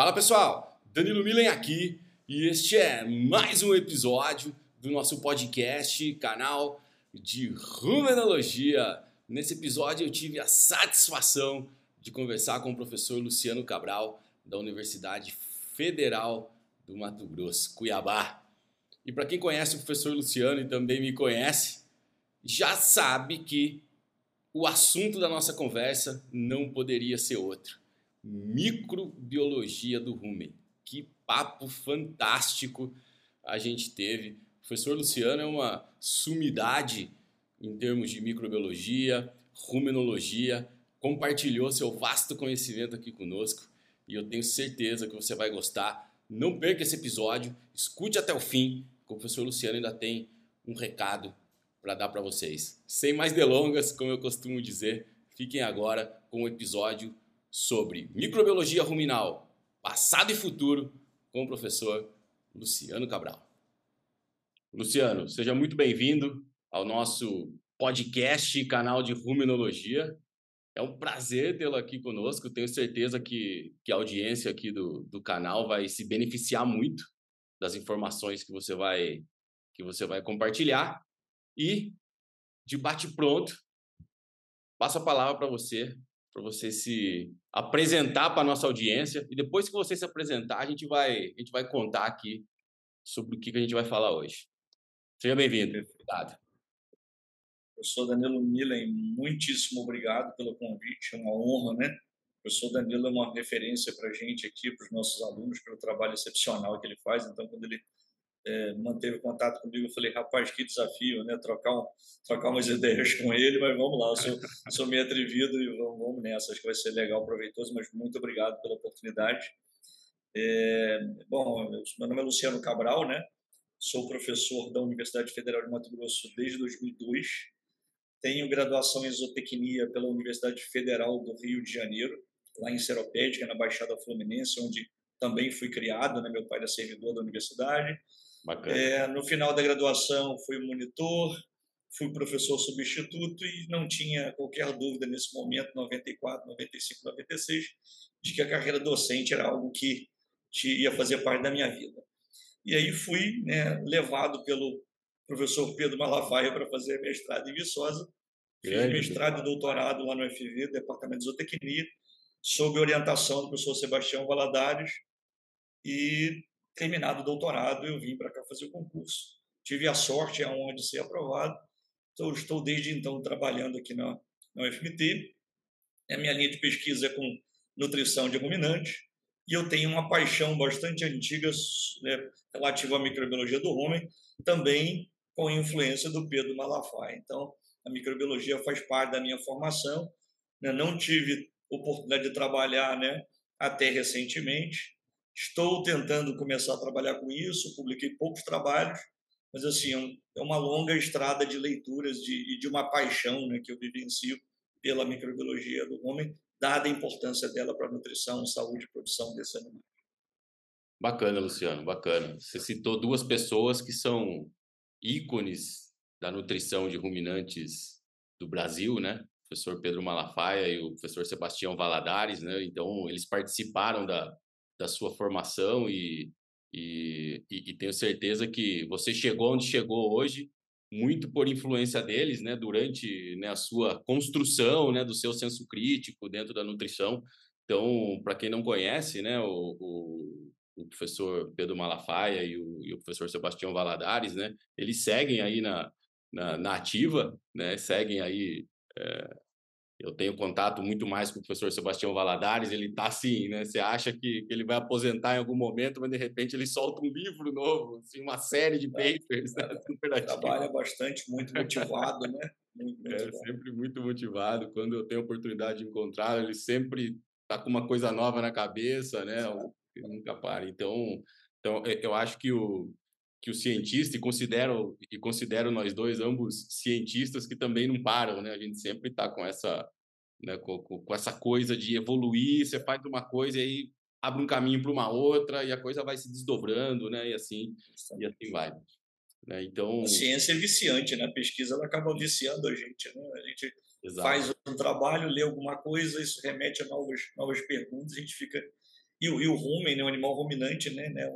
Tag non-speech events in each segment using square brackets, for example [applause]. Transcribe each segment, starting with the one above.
Fala pessoal, Danilo Milen aqui e este é mais um episódio do nosso podcast, canal de Rumenologia. Nesse episódio eu tive a satisfação de conversar com o professor Luciano Cabral da Universidade Federal do Mato Grosso, Cuiabá. E para quem conhece o professor Luciano e também me conhece, já sabe que o assunto da nossa conversa não poderia ser outro microbiologia do rumen. Que papo fantástico a gente teve. O professor Luciano é uma sumidade em termos de microbiologia, rumenologia, compartilhou seu vasto conhecimento aqui conosco e eu tenho certeza que você vai gostar. Não perca esse episódio, escute até o fim, que o professor Luciano ainda tem um recado para dar para vocês. Sem mais delongas, como eu costumo dizer, fiquem agora com o episódio sobre microbiologia ruminal, passado e futuro, com o professor Luciano Cabral. Luciano, seja muito bem-vindo ao nosso podcast, canal de ruminologia. É um prazer tê-lo aqui conosco. Tenho certeza que, que a audiência aqui do, do canal vai se beneficiar muito das informações que você vai que você vai compartilhar. E de bate pronto, passo a palavra para você para você se apresentar para a nossa audiência. E depois que você se apresentar, a gente vai, a gente vai contar aqui sobre o que, que a gente vai falar hoje. Seja bem-vindo. Obrigado. Eu sou Danilo Milen, muitíssimo obrigado pelo convite, é uma honra, né? O professor Danilo é uma referência para a gente aqui, para os nossos alunos, pelo trabalho excepcional que ele faz. Então, quando ele é, manteve contato comigo. Eu falei, rapaz, que desafio, né? Trocar, um, trocar umas [laughs] ideias com ele, mas vamos lá, eu sou, sou meio atrevido e vamos, vamos nessa. Acho que vai ser legal, proveitoso, mas muito obrigado pela oportunidade. É, bom, meu nome é Luciano Cabral, né? Sou professor da Universidade Federal de Mato Grosso desde 2002. Tenho graduação em zootecnia pela Universidade Federal do Rio de Janeiro, lá em Seropédica, na Baixada Fluminense, onde também fui criado, né? Meu pai era servidor da universidade. É, no final da graduação, fui monitor, fui professor substituto e não tinha qualquer dúvida nesse momento, 94, 95, 96, de que a carreira docente era algo que ia fazer parte da minha vida. E aí fui né, levado pelo professor Pedro Malafaia para fazer mestrado em Viçosa. Fiz mestrado e doutorado lá no FV, Departamento de Zootecnia, sob orientação do professor Sebastião Valadares. E terminado o doutorado, eu vim para cá fazer o concurso. Tive a sorte, a de ser aprovado. Então, estou desde então trabalhando aqui na, na UFMT. A minha linha de pesquisa é com nutrição de ruminantes e eu tenho uma paixão bastante antiga né, relativa à microbiologia do homem, também com influência do Pedro Malafaia. Então, a microbiologia faz parte da minha formação. Né? Não tive oportunidade de trabalhar né, até recentemente, Estou tentando começar a trabalhar com isso, publiquei poucos trabalhos, mas assim, é, é uma longa estrada de leituras de, e de uma paixão né, que eu vivencio pela microbiologia do homem, dada a importância dela para a nutrição, saúde e produção desse animal. Bacana, Luciano, bacana. Você citou duas pessoas que são ícones da nutrição de ruminantes do Brasil, né? O professor Pedro Malafaia e o professor Sebastião Valadares, né? Então, eles participaram da, da sua formação e, e, e, tenho certeza que você chegou onde chegou hoje muito por influência deles, né, durante né, a sua construção, né, do seu senso crítico dentro da nutrição. Então, para quem não conhece, né, o, o, o, professor Pedro Malafaia e o, e o professor Sebastião Valadares, né, eles seguem aí na, na, na ativa, né, seguem aí é, eu tenho contato muito mais com o professor Sebastião Valadares, ele está assim, né? Você acha que, ele vai aposentar em algum momento, mas de repente ele solta um livro novo, assim, uma série de é, papers. É, né? [laughs] Trabalha bastante, muito motivado, né? Muito é, sempre muito motivado. Quando eu tenho oportunidade de encontrar, ele sempre está com uma coisa nova na cabeça, né? Ele nunca para. Então, então, eu acho que o, que o cientista e considero e considero nós dois ambos cientistas que também não param, né? A gente sempre está com essa né, com, com, essa coisa de evoluir, você faz uma coisa e aí abre um caminho para uma outra e a coisa vai se desdobrando, né? E assim e assim vai. Né? Então a ciência é viciante, né? A pesquisa ela acaba viciando a gente, né? A gente Exato. faz um trabalho, lê alguma coisa, isso remete a novas novas perguntas, a gente fica E, e o rumen, né, o animal ruminante, né, né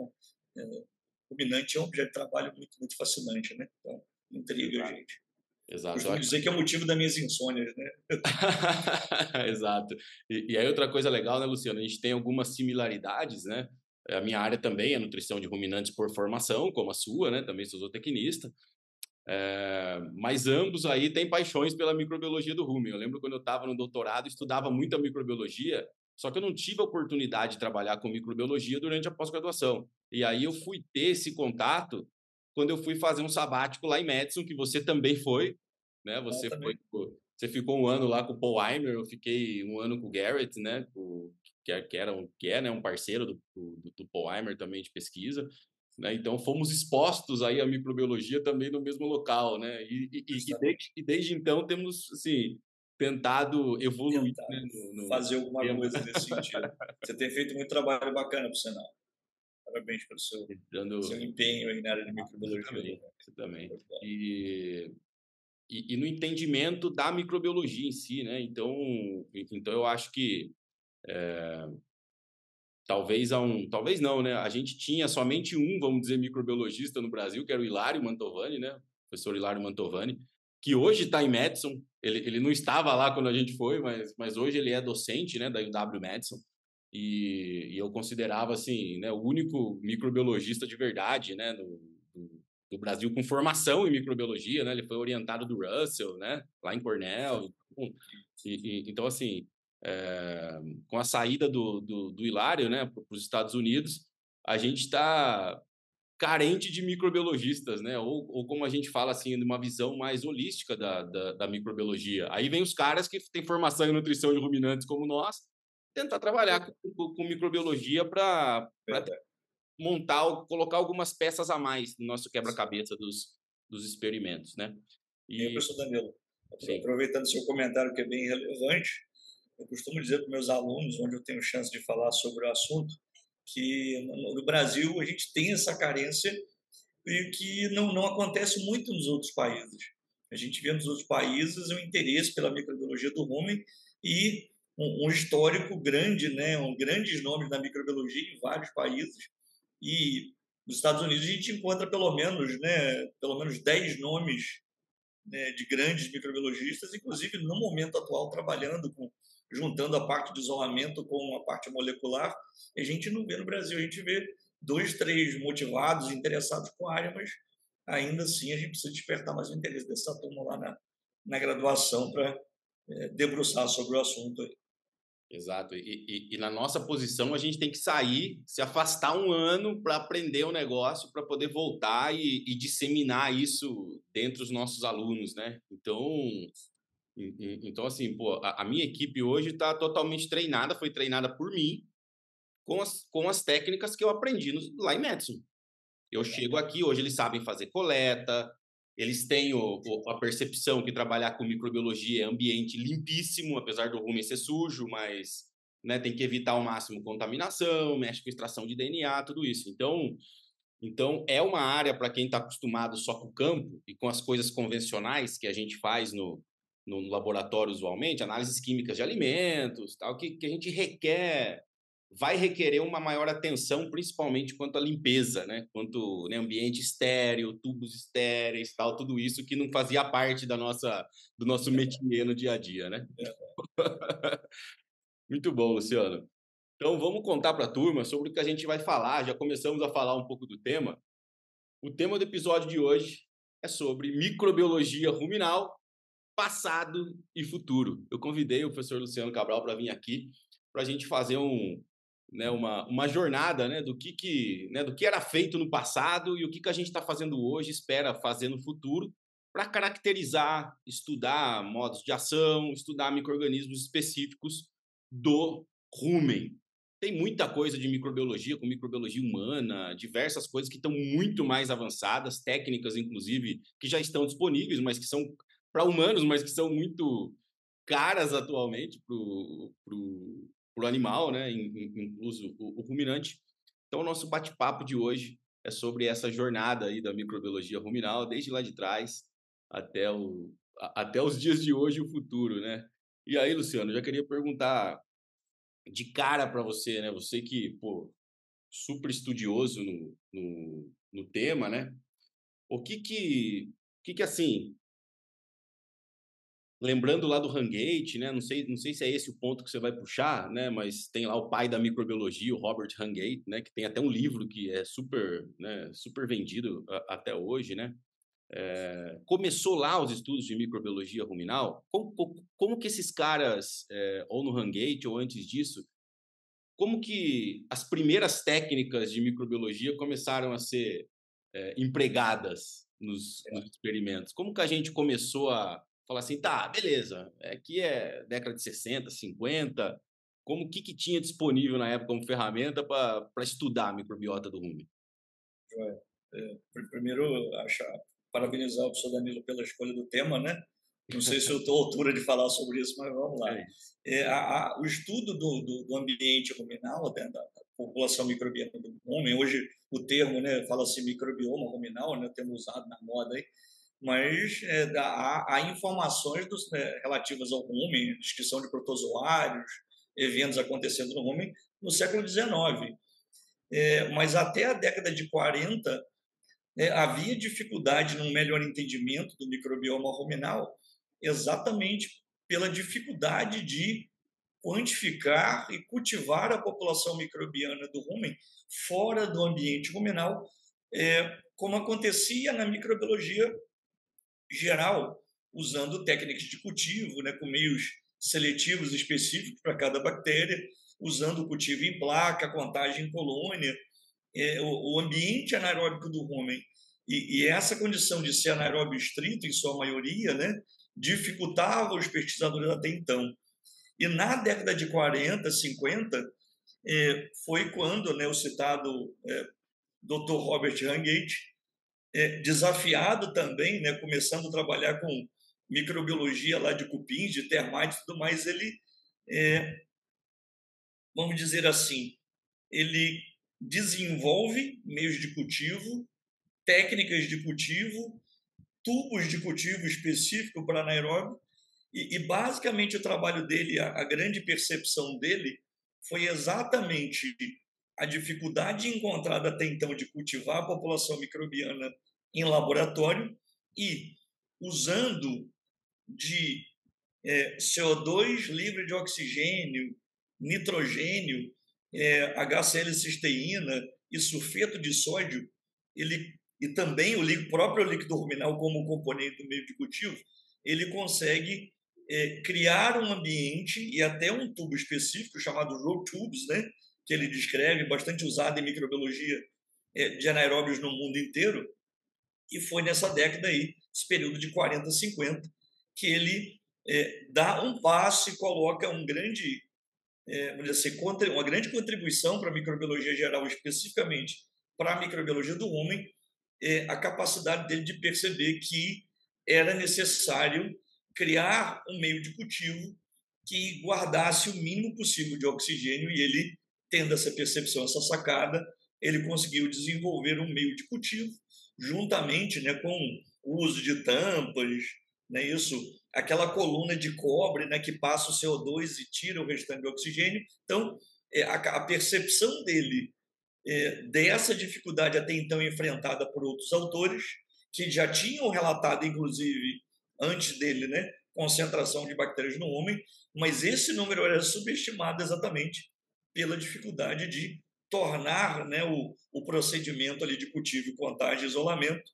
um, é, ruminante é um objeto de trabalho muito, muito fascinante, né? Então, intriga Exato. gente. Exato. Costumo dizer que é o motivo das minhas insônias, né? [laughs] Exato. E, e aí outra coisa legal, né, Luciano? A gente tem algumas similaridades, né? A minha área também é nutrição de ruminantes por formação, como a sua, né? Também sou zootecnista. É, mas ambos aí têm paixões pela microbiologia do rumen. Eu lembro quando eu estava no doutorado, estudava muito a microbiologia, só que eu não tive a oportunidade de trabalhar com microbiologia durante a pós-graduação. E aí eu fui ter esse contato quando eu fui fazer um sabático lá em Madison, que você também foi, né? Você foi, você ficou um ano lá com o Paul Weimer, eu fiquei um ano com o Garrett, né? O, que, é, que era um, que é, né, um parceiro do, do, do Paul Weimer também de pesquisa. Né? Então, fomos expostos aí à microbiologia também no mesmo local, né? E, e, e, desde, e desde, então temos, assim, tentado evoluir. Tentar né? no, no fazer alguma coisa nesse sentido. [laughs] Você tem feito muito trabalho bacana, por sinal. Parabéns pelo seu, Dando... seu empenho aí na área de microbiologia. Também, também. E, e, e, no entendimento da microbiologia em si, né? Então, então eu acho que é, talvez a um, talvez não, né? A gente tinha somente um, vamos dizer, microbiologista no Brasil, que era o Hilário Mantovani, né? O professor Hilário Mantovani, que hoje está em Madison. Ele, ele não estava lá quando a gente foi, mas, mas hoje ele é docente, né, da UW Madison. E, e eu considerava assim, né, o único microbiologista de verdade, né, no, do, do, Brasil com formação em microbiologia, né? Ele foi orientado do Russell, né, lá em Cornell. Então, e, e, então assim, é, com a saída do, do, do Hilário né, para os Estados Unidos, a gente está carente de microbiologistas, né? Ou, ou como a gente fala assim, de uma visão mais holística da, da, da, microbiologia. Aí vem os caras que têm formação em nutrição de ruminantes como nós, tentar trabalhar com, com microbiologia para montar, colocar algumas peças a mais no nosso quebra-cabeça dos, dos experimentos, né? E, e professor Danilo, Sim. aproveitando seu comentário que é bem relevante, eu costumo dizer para meus alunos, onde eu tenho chance de falar sobre o assunto, que no Brasil a gente tem essa carência e que não, não acontece muito nos outros países. A gente vê nos outros países o interesse pela microbiologia do rumen e um, um histórico grande, né, um grandes nomes da microbiologia em vários países. E nos Estados Unidos a gente encontra pelo menos, né, pelo menos 10 nomes né, de grandes microbiologistas, inclusive no momento atual trabalhando com juntando a parte de isolamento com a parte molecular, a gente não vê no Brasil, a gente vê dois, três motivados, interessados com a área, mas ainda assim a gente precisa despertar mais o interesse dessa turma lá na, na graduação para é, debruçar sobre o assunto. Aí. Exato. E, e, e, na nossa posição a gente tem que sair, se afastar um ano para aprender o negócio, para poder voltar e, e, disseminar isso dentro dos nossos alunos, né? Então, então, assim, pô, a, a minha equipe hoje está totalmente treinada, foi treinada por mim, com as, com as técnicas que eu aprendi no, lá em Madison. Eu chego aqui, hoje eles sabem fazer coleta, eles têm o, o, a percepção que trabalhar com microbiologia é ambiente limpíssimo, apesar do rumen ser sujo, mas né, tem que evitar ao máximo contaminação, mexe com extração de DNA, tudo isso. Então, então é uma área para quem está acostumado só com o campo e com as coisas convencionais que a gente faz no, no, laboratório usualmente, análises químicas de alimentos, tal, que, que a gente requer, vai requerer uma maior atenção, principalmente quanto à limpeza, né? Quanto né, ambiente estéreo, tubos estéreis, tal, tudo isso que não fazia parte da nossa, do nosso métier no dia a dia, né? É. [laughs] Muito bom, Luciano. Então vamos contar para a turma sobre o que a gente vai falar. Já começamos a falar um pouco do tema. O tema do episódio de hoje é sobre microbiologia ruminal passado e futuro. Eu convidei o professor Luciano Cabral para vir aqui para a gente fazer um, né, uma, uma jornada né, do, que, que, né, do que era feito no passado e o que, que a gente está fazendo hoje, espera fazer no futuro, para caracterizar, estudar modos de ação, estudar micro-organismos específicos do rumen. Tem muita coisa de microbiologia, com microbiologia humana, diversas coisas que estão muito mais avançadas, técnicas, inclusive, que já estão disponíveis, mas que são para humanos, mas que são muito caras atualmente para o animal, né? incluso o, o ruminante. Então, o nosso bate-papo de hoje é sobre essa jornada aí da microbiologia ruminal, desde lá de trás até, o, até os dias de hoje e o futuro, né? E aí, Luciano, já queria perguntar de cara para você, né? Você que, pô, super estudioso no, no, no tema, né? O que que, que que assim, lembrando lá do Hangate, né? Não sei, não sei se é esse o ponto que você vai puxar, né? Mas tem lá o pai da microbiologia, o Robert Hangate, né? Que tem até um livro que é super, né? Super vendido a, até hoje, né? É, começou lá os estudos de microbiologia ruminal. Como, como, como que esses caras, é, ou no Hangate ou antes disso, como que as primeiras técnicas de microbiologia começaram a ser é, empregadas nos, nos experimentos? Como que a gente começou a falar assim, tá, beleza, aqui é década de 60, 50, como que, que tinha disponível na época como ferramenta para estudar a microbiota do rumen? É, primeiro, achar, parabenizar o professor Danilo pela escolha do tema, né? Não sei se eu estou à altura de falar sobre isso, mas vamos lá. [laughs] É, é a, a, o estudo do, do, do ambiente ruminal, né, da, população microbiana do homem, hoje o termo né, fala-se microbioma ruminal, né, termo usado na moda aí, mas é, há, há, informações dos, né, relativas ao rumen, descrição de protozoários, eventos acontecendo no rumen no século XIX. É, mas até a década de 40 é, havia dificuldade no melhor entendimento do microbioma ruminal, exatamente pela dificuldade de quantificar e cultivar a população microbiana do rumen fora do ambiente ruminal, é, como acontecia na microbiologia geral, usando técnicas de cultivo, né, com meios seletivos específicos para cada bactéria, usando o cultivo em placa, contagem em colônia, é, o, o, ambiente anaeróbico do rumen e, e, essa condição de ser anaeróbio estrito, em sua maioria, né, dificultava os pesquisadores até então. E na década de 40, 50, é, foi quando né, o citado é, Dr. Robert Hangate é, desafiado também, né, começando a trabalhar com microbiologia lá de cupins, de termites e tudo mais, ele, é, vamos dizer assim, ele desenvolve meios de cultivo, técnicas de cultivo, tubos de cultivo específico para anaeróbio, e, e, basicamente o trabalho dele, a, a grande percepção dele, foi exatamente a dificuldade encontrada até então de cultivar a população microbiana em laboratório e usando de é, CO2 livre de oxigênio, nitrogênio, é, HCl-cisteína e sulfeto de sódio, ele, e também o próprio líquido ruminal como componente do meio de cultivo, ele consegue é, criar um ambiente e até um tubo específico chamado row tubes, né, que ele descreve, bastante usado em microbiologia é, de anaeróbios no mundo inteiro, e foi nessa década aí, esse período de 40 a 50, que ele é, dá um passo e coloca um grande, é, assim, uma grande contribuição para a microbiologia geral, especificamente para a microbiologia do homem, é, a capacidade dele de perceber que era necessário criar um meio de cultivo que guardasse o mínimo possível de oxigênio e ele, tendo essa percepção, essa sacada, ele conseguiu desenvolver um meio de cultivo juntamente né, com o uso de tampas, né, isso, aquela coluna de cobre né, que passa o CO2 e tira o restante do oxigênio. Então, é, a, percepção dele é, dessa dificuldade até então enfrentada por outros autores, que já tinham relatado, inclusive, antes dele, né, concentração de bactérias no homem, mas esse número era subestimado exatamente pela dificuldade de tornar né, o, o procedimento ali de cultivo, contagem e isolamento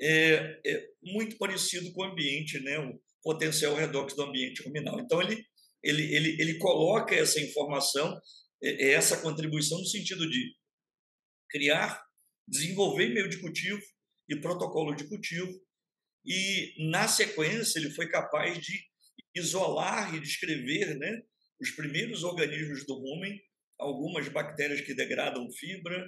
é, é, muito parecido com o ambiente, né, o potencial redox do ambiente ruminal. Então, ele, ele, ele, ele coloca essa informação, é, é essa contribuição no sentido de criar, desenvolver meio de cultivo e protocolo de cultivo, e, na sequência, ele foi capaz de isolar e descrever né, os primeiros organismos do rumen algumas bactérias que degradam fibra,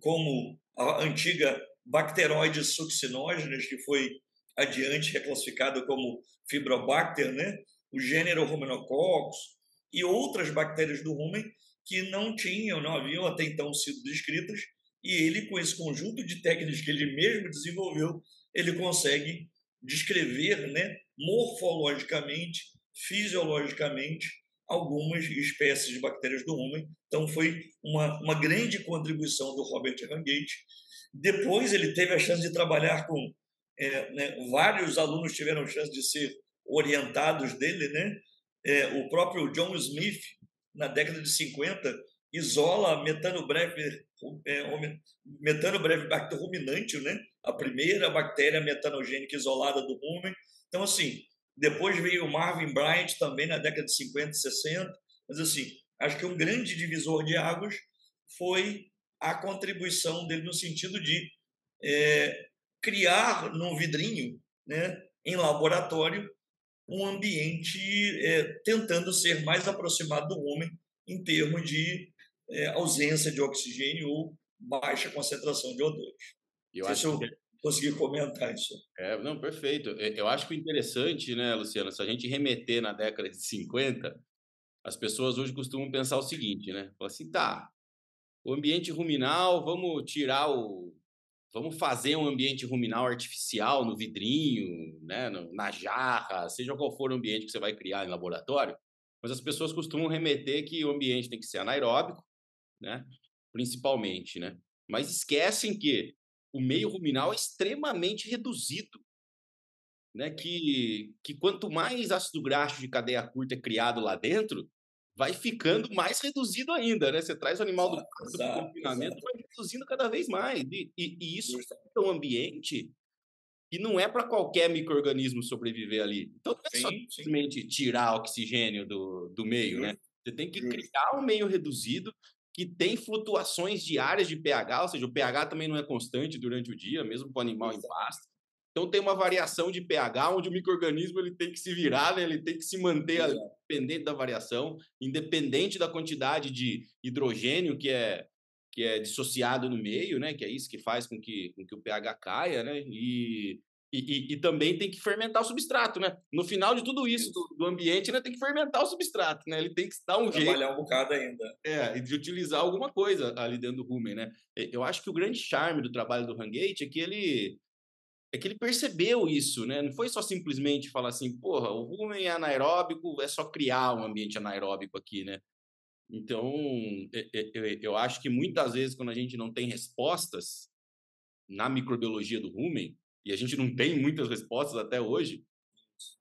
como a antiga bacteroides succinógenas, que foi adiante reclassificada como Fibrobacter, né? o gênero Ruminococcus, e outras bactérias do rumen que não tinham, não haviam até então sido descritas, e ele, com esse conjunto de técnicas que ele mesmo desenvolveu, ele consegue descrever né, morfologicamente, fisiologicamente, algumas espécies de bactérias do rumen. Então, foi uma, uma grande contribuição do Robert Rangate. Depois, ele teve a chance de trabalhar com é, né, vários alunos tiveram a chance de ser orientados dele, né? É, o próprio John Smith, na década de 50, isola metano é, metano breve bacter ruminante, né? A primeira bactéria metanogênica isolada do rumen. Então, assim, depois veio o Marvin Bryant também na década de 50 e 60. Mas, assim, acho que um grande divisor de águas foi a contribuição dele no sentido de é, criar num vidrinho, né, em laboratório, um ambiente é, tentando ser mais aproximado do homem em termos de é, ausência de oxigênio ou baixa concentração de O2. Eu acho que... consegui comentar isso. É, não, perfeito. Eu acho que interessante, né, Luciano, se a gente remeter na década de 50, as pessoas hoje costumam pensar o seguinte, né? Falar assim, tá, o ambiente ruminal, vamos tirar o vamos fazer um ambiente ruminal artificial no vidrinho, né, na jarra, seja qual for o ambiente que você vai criar em laboratório, mas as pessoas costumam remeter que o ambiente tem que ser anaeróbico, né, principalmente, né, mas esquecem que o meio ruminal é extremamente reduzido, né, que, que quanto mais ácido graxo de cadeia curta é criado lá dentro, vai ficando mais reduzido ainda, né? Você traz o animal do, do confinamento, vai reduzindo cada vez mais. E, e, e isso é um ambiente que não é para qualquer microorganismo sobreviver ali. Então não é sim, só simplesmente sim. tirar oxigênio do, do meio, né? Você tem que criar um meio reduzido que tem flutuações diárias de pH, ou seja, o pH também não é constante durante o dia, mesmo para o animal em pasto. Então tem uma variação de pH onde o microorganismo ele tem que se virar, né? ele tem que se manter ali, dependente da variação, independente da quantidade de hidrogênio que é que é dissociado no meio, né? Que é isso que faz com que, com que o pH caia, né? E, e, e, também tem que fermentar o substrato, né? No final de tudo isso, do, do, ambiente, né, tem que fermentar o substrato, né? Ele tem que dar um Trabalhar jeito. Trabalhar um bocado ainda. É, e de utilizar alguma coisa ali dentro do rumen, né? Eu acho que o grande charme do trabalho do Hangate é que ele é que ele percebeu isso, né? Não foi só simplesmente falar assim, porra, o rumen é anaeróbico, é só criar um ambiente anaeróbico aqui, né? Então, eu acho que muitas vezes, quando a gente não tem respostas na microbiologia do rumen, e a gente não tem muitas respostas até hoje,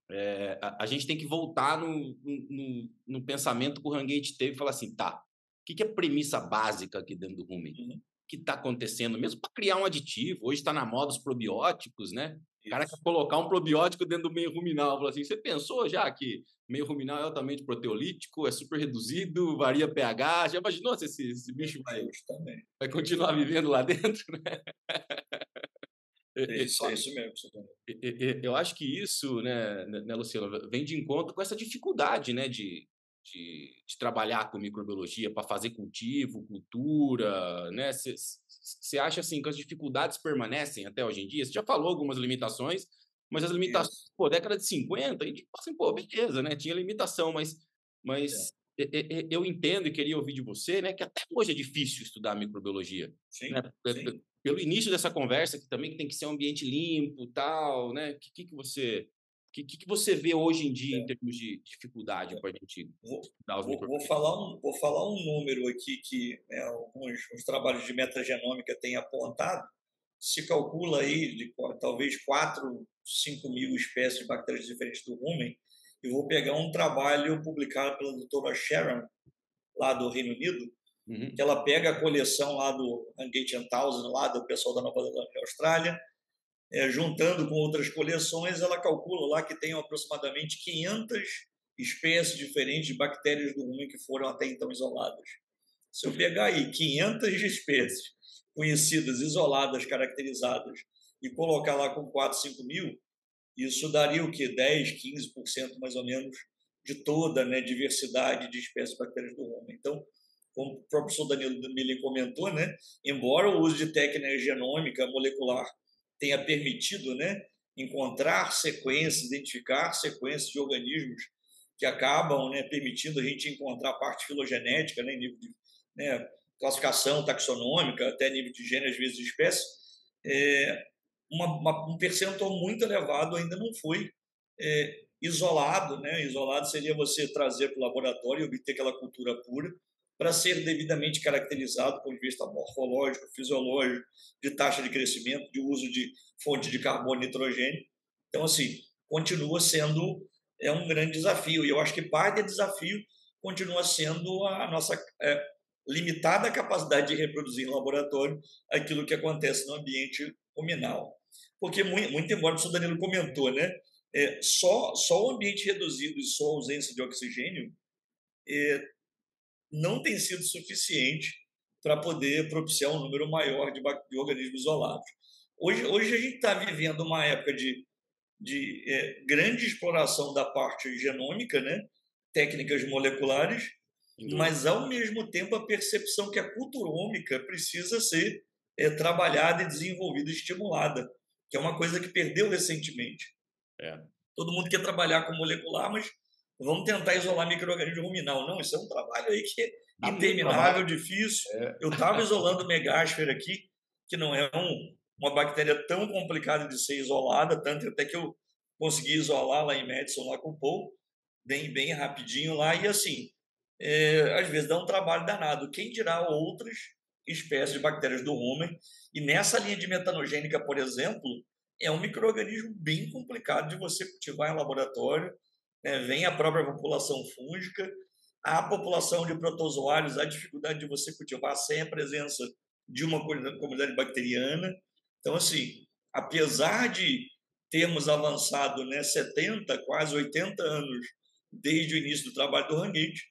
é, a, a, gente tem que voltar no, no, no pensamento que o Rangate teve e falar assim, tá, o que, que é a premissa básica aqui dentro do rumen? Uhum que está acontecendo, mesmo para criar um aditivo. Hoje está na moda os probióticos, né? O cara quer colocar um probiótico dentro do meio ruminal. Fala assim, você pensou já que meio ruminal é altamente proteolítico, é super reduzido, varia pH? Já imaginou se esse, esse bicho vai, vai continuar vivendo lá dentro, né? É isso, é isso mesmo. Eu acho que isso, né, né, Luciano, vem de encontro com essa dificuldade, né, de, de, de trabalhar com microbiologia para fazer cultivo, cultura, né? Você acha assim que as dificuldades permanecem até hoje em dia? Você já falou algumas limitações, mas as limitações, Isso. pô, década de 50, a gente fala assim, pô, beleza, né? Tinha limitação, mas, mas é. Eu entendo e queria ouvir de você, né, que até hoje é difícil estudar microbiologia. Sim, né? sim. Pelo início dessa conversa, que também tem que ser um ambiente limpo, tal, né? O que, que, que você que, que, você vê hoje em dia é. em termos de dificuldade para a gente vou, dar os vou, vou falar um Vou falar um número aqui que né, alguns os trabalhos de metagenômica têm apontado. Se calcula aí de talvez 4, 5 mil espécies de bactérias diferentes do rumen. E vou pegar um trabalho publicado pela doutora Sharon, lá do Reino Unido, uhum. que ela pega a coleção lá do Hungate Thousand, lá do pessoal da Nova Zelândia e Austrália, é, juntando com outras coleções, ela calcula lá que tem aproximadamente 500 espécies diferentes de bactérias do rumen que foram até então isoladas. Se eu pegar aí 500 espécies conhecidas, isoladas, caracterizadas, e colocar lá com 4, 5 mil, isso daria o quê? 10, 15% mais ou menos de toda a né, diversidade de espécies bactérias do rumen. Então, como o professor Danilo Miller comentou, né, embora o uso de técnica genômica molecular tenha permitido né, encontrar sequências, identificar sequências de organismos que acabam né, permitindo a gente encontrar parte filogenética, né, nível de né, classificação taxonômica, até nível de gênero, às vezes de espécie, é, uma, uma, um percentual muito elevado ainda não foi é, isolado, né? Isolado seria você trazer para o laboratório e obter aquela cultura pura para ser devidamente caracterizado de vista morfológico, fisiológico, de taxa de crescimento, de uso de fonte de carbono e nitrogênio. Então, assim, continua sendo é um grande desafio. E eu acho que parte do desafio continua sendo a nossa é, limitada capacidade de reproduzir em laboratório aquilo que acontece no ambiente ruminal. Porque, muito, muito embora o professor Danilo comentou, né, é, só, só o ambiente reduzido e só a ausência de oxigênio é, não tem sido suficiente para poder propiciar um número maior de, de organismos isolados. Hoje, hoje a gente está vivendo uma época de, de é, grande exploração da parte genômica, né? técnicas moleculares, mas ao mesmo tempo a percepção que a culturômica precisa ser é, trabalhada e desenvolvida estimulada, que é uma coisa que perdeu recentemente. É. Todo mundo quer trabalhar com molecular, mas vamos tentar isolar microorganismo ruminal. Não, isso é um trabalho aí que é interminável, difícil. É. Eu estava isolando megasfera aqui, que não é um, uma bactéria tão complicada de ser isolada, tanto até que eu consegui isolar lá em Madison, lá com o Paul, bem, bem rapidinho lá, e assim, é, às vezes dá um trabalho danado. Quem dirá outras espécies de bactérias do homem? E nessa linha de metanogênica, por exemplo, é um microorganismo bem complicado de você cultivar em laboratório. Né? Vem a própria população fúngica, a população de protozoários, a dificuldade de você cultivar sem a presença de uma comunidade bacteriana. Então, assim, apesar de termos avançado né, 70, quase 80 anos desde o início do trabalho do Ranguete,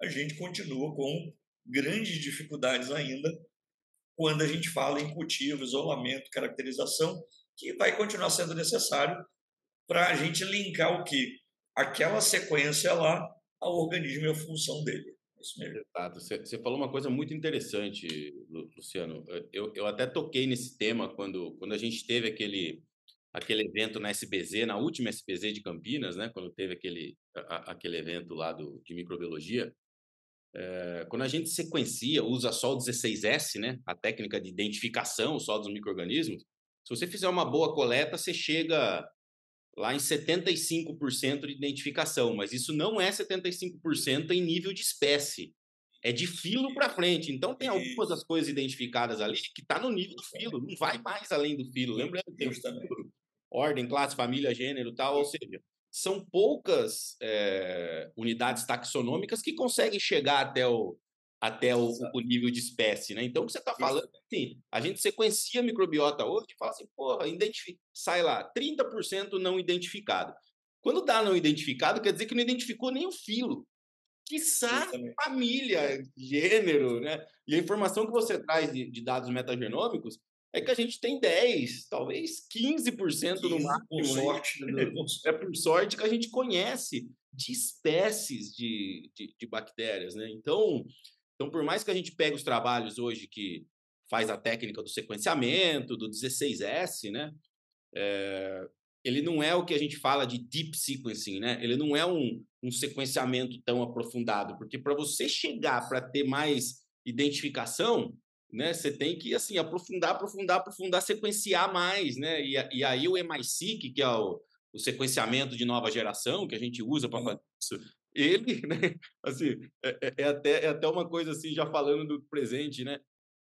a gente continua com grandes dificuldades ainda quando a gente fala em cultivo, isolamento, caracterização, que vai continuar sendo necessário para a gente linkar o que? Aquela sequência lá ao organismo e à função dele. Você, você falou uma coisa muito interessante, Luciano. Eu, eu até toquei nesse tema quando, quando a gente teve aquele, aquele evento na SBZ, na última SBZ de Campinas, né? quando teve aquele, a, aquele evento lá do, de microbiologia. É, quando a gente sequencia, usa só o 16S, né? a técnica de identificação só dos micro-organismos, se você fizer uma boa coleta, você chega lá em 75% de identificação, mas isso não é 75% em nível de espécie. É de filo para frente. Então tem algumas das coisas identificadas ali que está no nível do filo, não vai mais além do filo. Lembrando que tem ordem, classe, família, gênero, tal, ou seja, são poucas é, unidades taxonômicas que conseguem chegar até o, até o, o, nível de espécie, né? Então, o que você está falando, assim, a gente sequencia a microbiota hoje e fala assim, porra, identifica, sai lá, 30% não identificado. Quando dá não identificado, quer dizer que não identificou nem o filo. Quiçá família, gênero, né? E a informação que você traz de, de, dados metagenômicos é que a gente tem 10, talvez 15%, 15 no máximo. Por sorte. É por sorte que a gente conhece de espécies de, de, de bactérias, né? Então, então, por mais que a gente pegue os trabalhos hoje que faz a técnica do sequenciamento, do 16S, né? É, ele não é o que a gente fala de deep sequencing, né? Ele não é um, um sequenciamento tão aprofundado, porque para você chegar para ter mais identificação, né? Você tem que assim aprofundar, aprofundar, aprofundar, sequenciar mais, né? E, e aí o MI-seq, que é o, o sequenciamento de nova geração que a gente usa para fazer isso, ele, [laughs] né, assim, é, é, é, até, é até uma coisa assim, já falando do presente, né?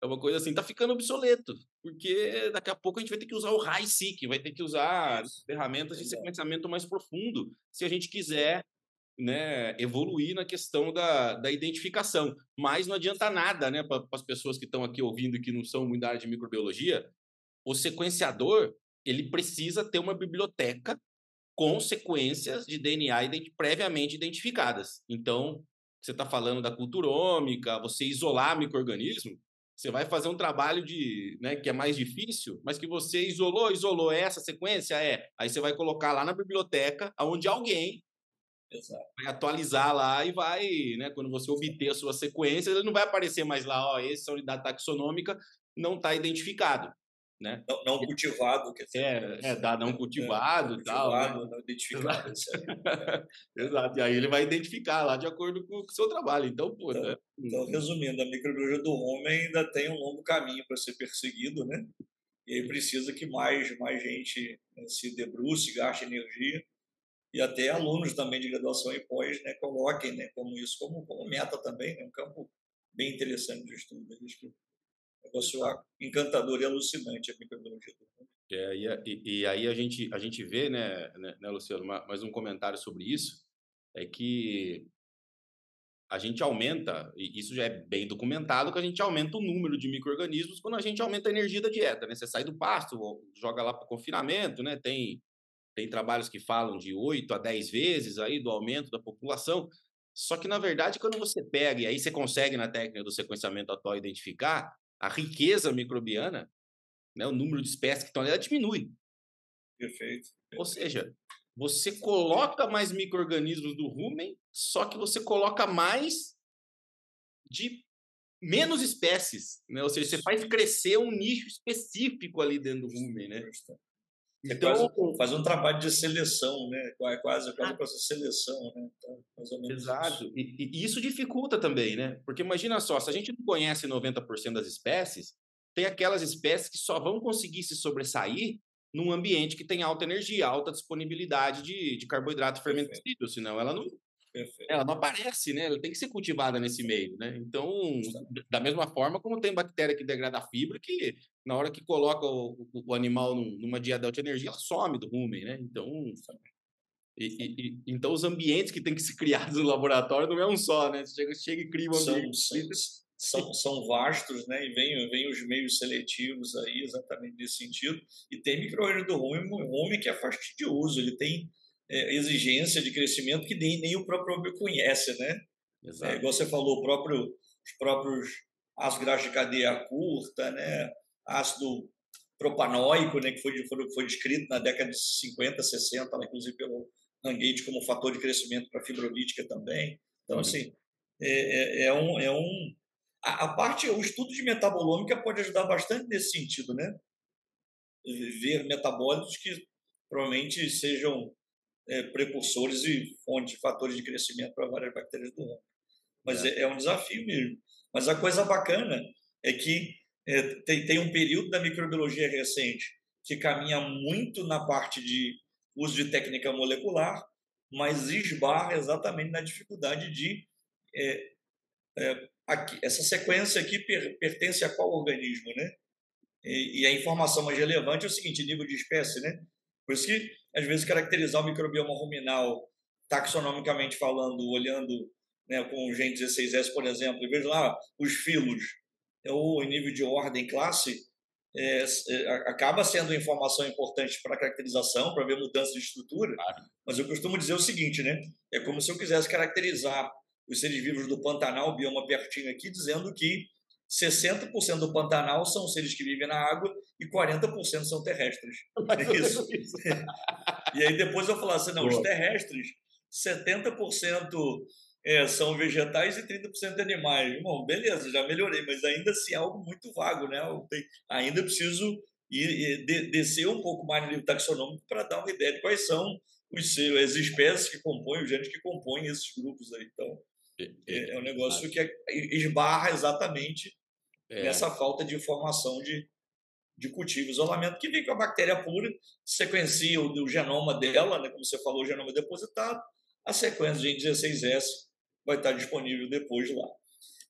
É uma coisa assim, tá ficando obsoleto, porque daqui a pouco a gente vai ter que usar o high-seq, vai ter que usar ferramentas de sequenciamento mais profundo, se a gente quiser né, evoluir na questão da, da identificação. Mas não adianta nada, né, para as pessoas que estão aqui ouvindo e que não são muito da área de microbiologia, o sequenciador ele precisa ter uma biblioteca com sequências de DNA ident previamente identificadas. Então, você está falando da culturômica, você isolar microorganismo, você vai fazer um trabalho de, né, que é mais difícil, mas que você isolou, isolou essa sequência é, aí você vai colocar lá na biblioteca, aonde alguém Exato. vai atualizar lá e vai, né, quando você obter a sua sequência, ele não vai aparecer mais lá, ó, essa unidade taxonômica não está identificado né? Não, não cultivado, quer dizer. É, é dado não cultivado e tal. Né? Não identificado. [laughs] Exato. E aí ele vai identificar lá de acordo com o seu trabalho. Então, pô. Então, né? então resumindo, a microbiologia do homem ainda tem um longo caminho para ser perseguido, né? E aí precisa que mais, mais gente né, se debruce, gaste energia e até alunos também de graduação e pós né, coloquem né, como isso como, como meta também, né, um campo bem interessante de estudo. Acho que negócio encantador e alucinante a microbiologia do mundo. É, e, e, aí a gente, a gente vê, né, né, né, Luciano, mais um comentário sobre isso, é que a gente aumenta, e isso já é bem documentado, que a gente aumenta o número de micro-organismos quando a gente aumenta a energia da dieta, né? Você sai do pasto, joga lá para o confinamento, né? Tem, tem trabalhos que falam de 8 a 10 vezes aí do aumento da população. Só que, na verdade, quando você pega, e aí você consegue na técnica do sequenciamento atual identificar, a riqueza microbiana, né, o número de espécies que estão ali, ela diminui. Perfeito. Ou seja, você coloca mais micro-organismos do rumen, só que você coloca mais de menos espécies, né? Ou seja, você faz crescer um nicho específico ali dentro do rumen, né? É então, quase, faz um trabalho de seleção, né? É quase, quase ah, essa seleção, né? Então, exato. Isso. E, e, isso dificulta também, né? Porque imagina só, se a gente não conhece 90% das espécies, tem aquelas espécies que só vão conseguir se sobressair num ambiente que tem alta energia, alta disponibilidade de, de carboidrato fermentível, senão ela não, ela não aparece, né? Ela tem que ser cultivada nesse meio, né? Então, da mesma forma como tem bactéria que degrada a fibra, que na hora que coloca o, o animal numa dieta de alta energia, ela some do rumen, né? Então, e, e, e, então os ambientes que tem que ser [laughs] criados no laboratório não é um só, né? Você chega, chega e cria um ambiente. São, são, são, vastos, né? E vem, vem os meios seletivos aí, exatamente nesse sentido. E tem micro do rumen, rumen que é fastidioso, ele tem exigência de crescimento que nem, nem o próprio homem conhece, né? Exato. É, igual você falou, o próprio, os próprios ácidos graxos de cadeia curta, né? Ácido propanóico, né? Que foi, foi, foi descrito na década de 50, 60, inclusive pelo Rangate como fator de crescimento para fibrolítica também. Então, uhum. assim, é, é, é, um, é um a, a, parte, o estudo de metabolômica pode ajudar bastante nesse sentido, né? Ver metabólitos que provavelmente sejam é, precursores e fontes, fatores de crescimento para várias bactérias do ramo. Mas é. é. é. um desafio mesmo. Mas a coisa bacana é que é, tem, tem um período da microbiologia recente que caminha muito na parte de uso de técnica molecular, mas esbarra exatamente na dificuldade de é, é, aqui, essa sequência aqui per, pertence a qual organismo, né? E, e, a informação mais relevante é o seguinte, nível de espécie, né? Por isso que, às vezes, caracterizar o microbioma ruminal, taxonomicamente falando, olhando né, com o Gen 16S, por exemplo, e veja lá os filos, ou em nível de ordem, classe, é, é, acaba sendo informação importante para a caracterização, para ver mudança de estrutura, claro. mas eu costumo dizer o seguinte, né? É como se eu quisesse caracterizar os seres vivos do Pantanal, bioma pertinho aqui, dizendo que 60% do Pantanal são seres que vivem na água e 40% são terrestres. É isso. [laughs] e aí depois eu falar assim, não, Boa. os terrestres, 70% é, são vegetais e 30% animais. Bom, beleza, já melhorei, mas ainda assim é algo muito vago, né? Tenho, ainda preciso ir, de, descer um pouco mais no livro taxonômico para dar uma ideia de quais são os, as espécies que compõem, os genes que compõem esses grupos aí. Então, é, é um negócio que é, esbarra exatamente é. nessa falta de informação de, de cultivo. Isolamento que vem com a bactéria pura, sequencia o, o genoma dela, né, como você falou, o genoma depositado, a sequência de 16S vai estar disponível depois lá.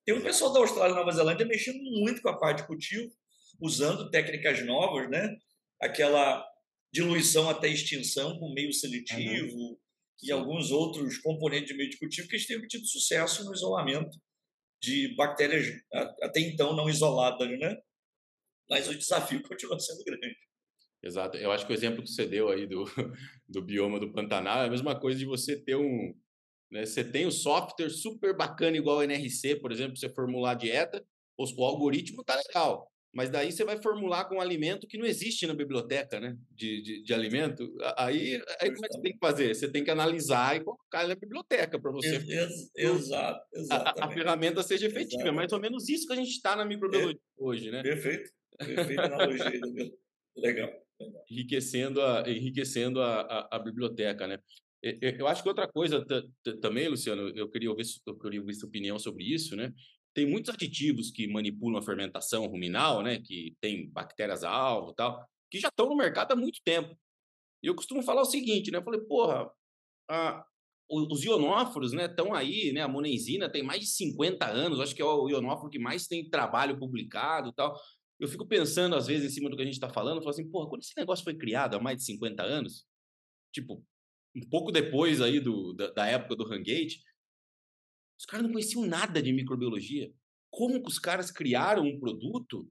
Tem um pessoal da Austrália e Nova Zelândia mexendo muito com a parte de cultivo, usando técnicas novas, né? Aquela diluição até extinção com meio seletivo, uhum e alguns outros componentes de meio de cultivo que eles têm obtido sucesso no isolamento de bactérias até então não isoladas, né? Mas o desafio [laughs] continua sendo grande. Exato. Eu acho que o exemplo que você deu aí do, [laughs] do bioma do Pantanal é a mesma coisa de você ter um. Né, você tem um software super bacana, igual o NRC, por exemplo, você formular a dieta, o algoritmo tá legal. Mas daí você vai formular com um alimento que não existe na biblioteca, né? De, de, de alimento. Aí, aí como é que você tem que fazer? Você tem que analisar e colocar na biblioteca para você. Ex exato, a, a, ferramenta seja efetiva. É mais ou menos isso que a gente está na microbiologia é, hoje, né? Perfeito. Perfeita analogia. Legal. Enriquecendo a, enriquecendo a, a, a biblioteca, né? Eu acho que outra coisa também, Luciano, eu queria ouvir, eu queria ouvir sua opinião sobre isso, né? Tem muitos aditivos que manipulam a fermentação ruminal, né, que tem bactérias-alvo e tal, que já estão no mercado há muito tempo. E eu costumo falar o seguinte, né, eu falei, porra, ah, os ionóforos estão né, aí, né? A monenzina tem mais de 50 anos, acho que é o ionóforo que mais tem trabalho publicado tal. Eu fico pensando, às vezes, em cima do que a gente está falando, falo assim, porra, quando esse negócio foi criado há mais de 50 anos, tipo, um pouco depois aí do, da, da época do Hangate, os caras não conheciam nada de microbiologia. Como que os caras criaram um produto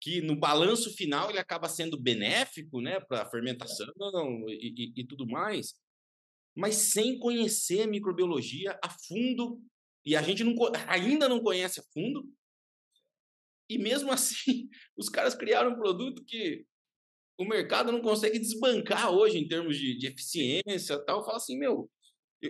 que no balanço final ele acaba sendo benéfico, né, para a fermentação e, e, e, tudo mais, mas sem conhecer microbiologia a fundo e a gente não, ainda não conhece a fundo. E mesmo [laughs] assim, os caras criaram um produto que o mercado não consegue desbancar hoje em termos de, de eficiência tal. Fala assim, meu,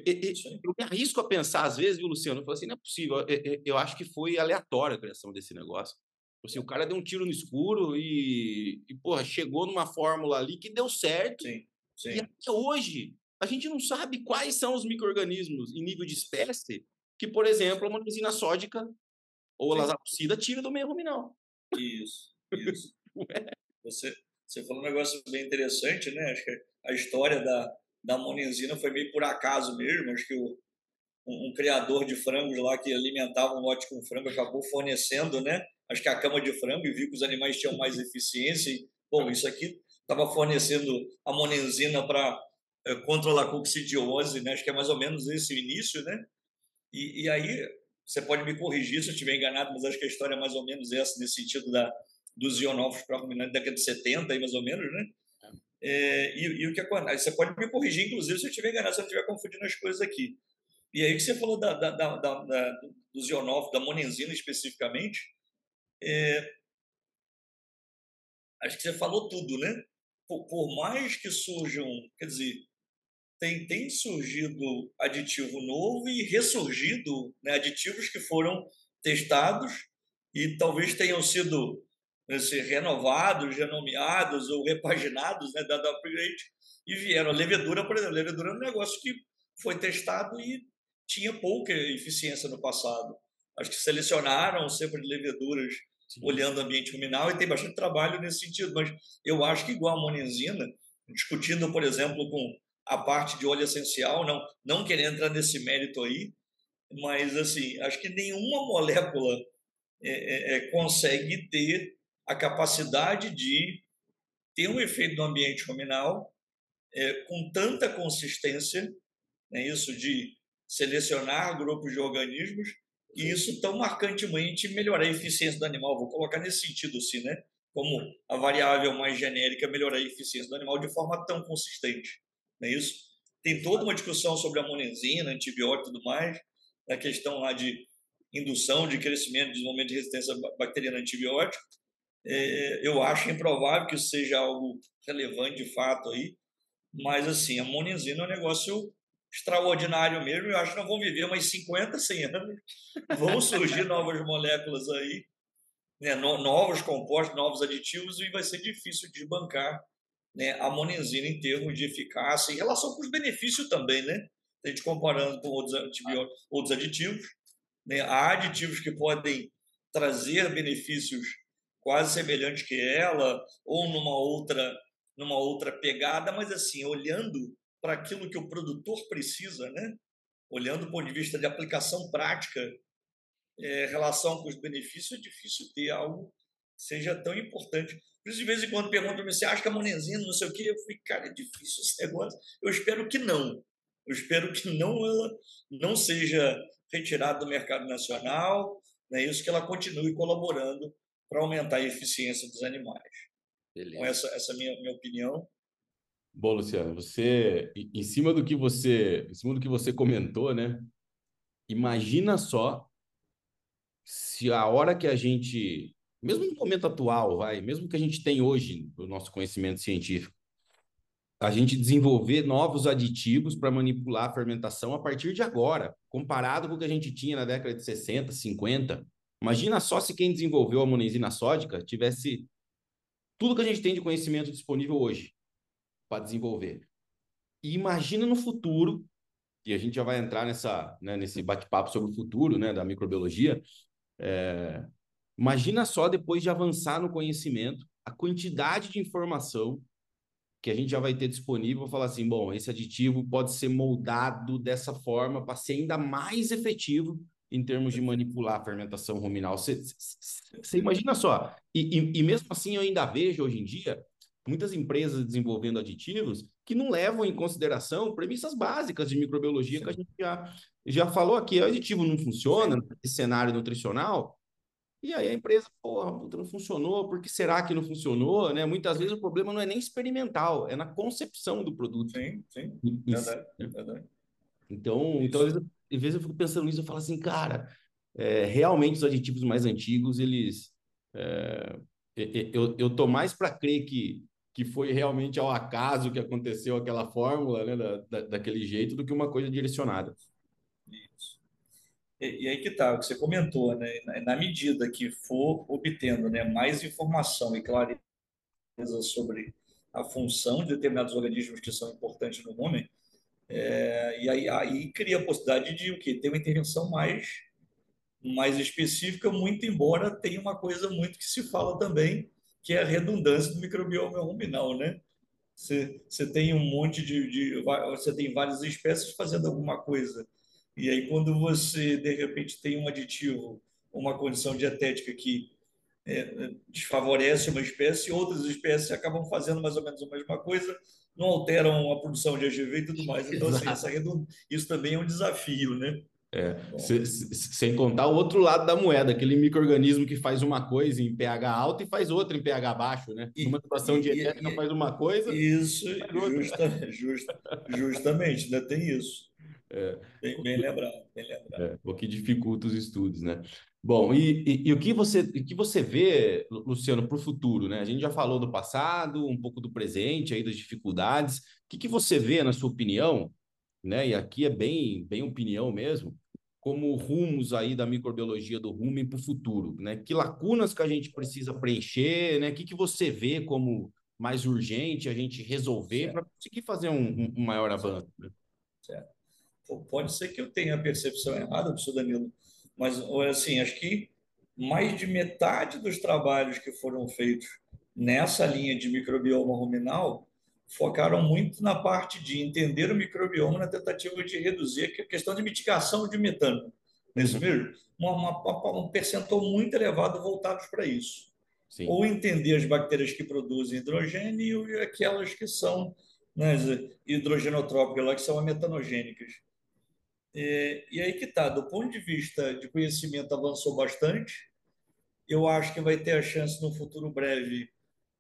eu, eu, eu, me arrisco a pensar às vezes, viu, Luciano? Eu falo assim, não é possível. Eu, eu acho que foi aleatória a criação desse negócio. Assim, o cara deu um tiro no escuro e, e porra, chegou numa fórmula ali que deu certo. Sim, sim. E até hoje, a gente não sabe quais são os micro-organismos em nível de espécie que, por exemplo, a monosina sódica ou a lasapsida tira do meio ruminal. Isso, isso. [laughs] você, você falou um negócio bem interessante, né? Acho que a história da, da monenzina foi meio por acaso mesmo. Acho que o, um, um, criador de frangos lá que alimentava um lote com frango acabou fornecendo, né? Acho que a cama de frango e viu que os animais tinham mais eficiência. E, bom, isso aqui estava fornecendo a monenzina para é, controlar a coccidiose, né? Acho que é mais ou menos esse o início, né? E, e aí você pode me corrigir se eu estiver enganado, mas acho que a história é mais ou menos essa, nesse sentido da, dos ionófilos para ruminante da década de 70, aí mais ou menos, né? É, e, e, o que acontece? Você pode me corrigir, inclusive, se eu estiver enganado, se eu estiver confundindo as coisas aqui. E aí que você falou da, da, da, da dos ionófilos, da monenzina especificamente, é, acho que você falou tudo, né? Por, por, mais que surjam, quer dizer, tem, tem surgido aditivo novo e ressurgido né, aditivos que foram testados e talvez tenham sido assim, renovados, renomeados ou repaginados, né, dado upgrade, e vieram. A levedura, por exemplo, a levedura é um negócio que foi testado e tinha pouca eficiência no passado. Acho que selecionaram sempre leveduras Sim. olhando o ambiente ruminal e tem bastante trabalho nesse sentido. Mas eu acho que igual a monenzina, discutindo, por exemplo, com a parte de óleo essencial, não, não querendo entrar nesse mérito aí, mas assim, acho que nenhuma molécula é, é, é, consegue ter a capacidade de ter um efeito no ambiente ruminal é, com tanta consistência, né, isso de selecionar grupos de organismos e isso tão marcantemente melhorar a eficiência do animal. Vou colocar nesse sentido, assim, né? Como a variável mais genérica melhorar a eficiência do animal de forma tão consistente, não é isso? Tem toda uma discussão sobre a monenzina, antibiótico e tudo mais, a questão lá de indução de crescimento, desenvolvimento de resistência bacteriana a antibiótico. É, eu acho improvável que seja algo relevante de fato aí, mas assim, a monenzina é um negócio extraordinário mesmo. Eu acho que nós vamos viver mais 50, 100 anos. Vão surgir [laughs] novas moléculas aí, né, novos compostos, novos aditivos, e vai ser difícil desbancar né, a monenzina em termos de eficácia, em relação com os benefícios também, né? A gente comparando com outros, antibióticos, outros aditivos. Né, há aditivos que podem trazer benefícios quase semelhantes que ela, ou numa outra, numa outra pegada, mas assim, olhando para aquilo que o produtor precisa, né? olhando do ponto de vista de aplicação prática, é, relação com os benefícios, é difícil ter algo que seja tão importante. Por isso, de vez em quando perguntam para mim, você acha que a monenzina, não sei o quê? Eu falei, cara, é difícil esse negócio. Eu espero que não. Eu espero que não ela não seja retirada do mercado nacional, né? isso que ela continue colaborando para aumentar a eficiência dos animais. Então, Beleza. Então, essa, essa é a minha, minha opinião. Bom, Luciano, você, em cima do que você, em cima do que você comentou, né? Imagina só se a hora que a gente, mesmo no momento atual, vai, mesmo que a gente tem hoje o nosso conhecimento científico, a gente desenvolver novos aditivos para manipular a fermentação a partir de agora, comparado com o que a gente tinha na década de 60, 50. Imagina só se quem desenvolveu a monenzina sódica tivesse tudo que a gente tem de conhecimento disponível hoje para desenvolver. E imagina no futuro, e a gente já vai entrar nessa, né, nesse bate-papo sobre o futuro né, da microbiologia. É, imagina só depois de avançar no conhecimento, a quantidade de informação que a gente já vai ter disponível, falar assim, bom, esse aditivo pode ser moldado dessa forma para ser ainda mais efetivo em termos de manipular a fermentação ruminal. Você imagina só, e, e, e, mesmo assim eu ainda vejo hoje em dia muitas empresas desenvolvendo aditivos que não levam em consideração premissas básicas de microbiologia Sim. que a gente já, já falou aqui. O aditivo não funciona nesse cenário nutricional, e aí a empresa, porra, não funcionou, por que será que não funcionou? Né? Muitas vezes o problema não é nem experimental, é na concepção do produto. Sim, sim, verdade, verdade. Então, então às, vezes, eu fico pensando nisso, eu falo assim, cara, é, realmente os aditivos mais antigos, eles... É, eu, eu tô mais para crer que, que foi realmente ao acaso que aconteceu aquela fórmula, né, da, da, daquele jeito, do que uma coisa direcionada. Isso. E, e aí que tá, o que você comentou, né? Na, na medida que for obtendo né, mais informação e clareza sobre a função de determinados organismos que são importantes no homem, é, e aí, aí cria a possibilidade de o quê? ter uma intervenção mais, mais específica, muito embora tenha uma coisa muito que se fala também, que é a redundância do microbioma ruminal, né? Você, você tem um monte de, de, Você tem várias espécies fazendo alguma coisa. E aí, quando você, de repente, tem um aditivo, uma condição dietética que é, desfavorece uma espécie, outras espécies acabam fazendo mais ou menos a mesma coisa, não alteram a produção de AGV e tudo mais. Então, assim, essa isso também é um desafio, né? É, se, se, sem contar o outro lado da moeda, aquele microorganismo que faz uma coisa em pH alto e faz outra em pH baixo, né? E, Numa situação dietética faz uma coisa. Isso, justa, justa, justamente, ainda tem isso. É, bem, bem lembrado, bem lembrado. É, o que dificulta os estudos, né? Bom, e, e, e, o que você, o que você vê, Luciano, para o futuro, né? A gente já falou do passado, um pouco do presente, aí das dificuldades. O que, que você vê, na sua opinião, né? E aqui é bem, bem opinião mesmo, como rumos aí da microbiologia do rumen para o futuro, né? Que lacunas que a gente precisa preencher, né? O que, que você vê como mais urgente a gente resolver para conseguir fazer um, um maior avanço? Né? Certo pode ser que eu tenha a percepção errada, professor Danilo, mas assim, acho que mais de metade dos trabalhos que foram feitos nessa linha de microbioma ruminal focaram muito na parte de entender o microbioma na tentativa de reduzir a questão de mitigação de metano. Não é mesmo? Uma, uma, um percentual muito elevado voltados para isso. Sim. Ou entender as bactérias que produzem hidrogênio e aquelas que são né, hidrogenotrópicas, lá, que são metanogênicas. É, e aí que está, do ponto de vista de conhecimento avançou bastante. Eu acho que vai ter a chance no futuro breve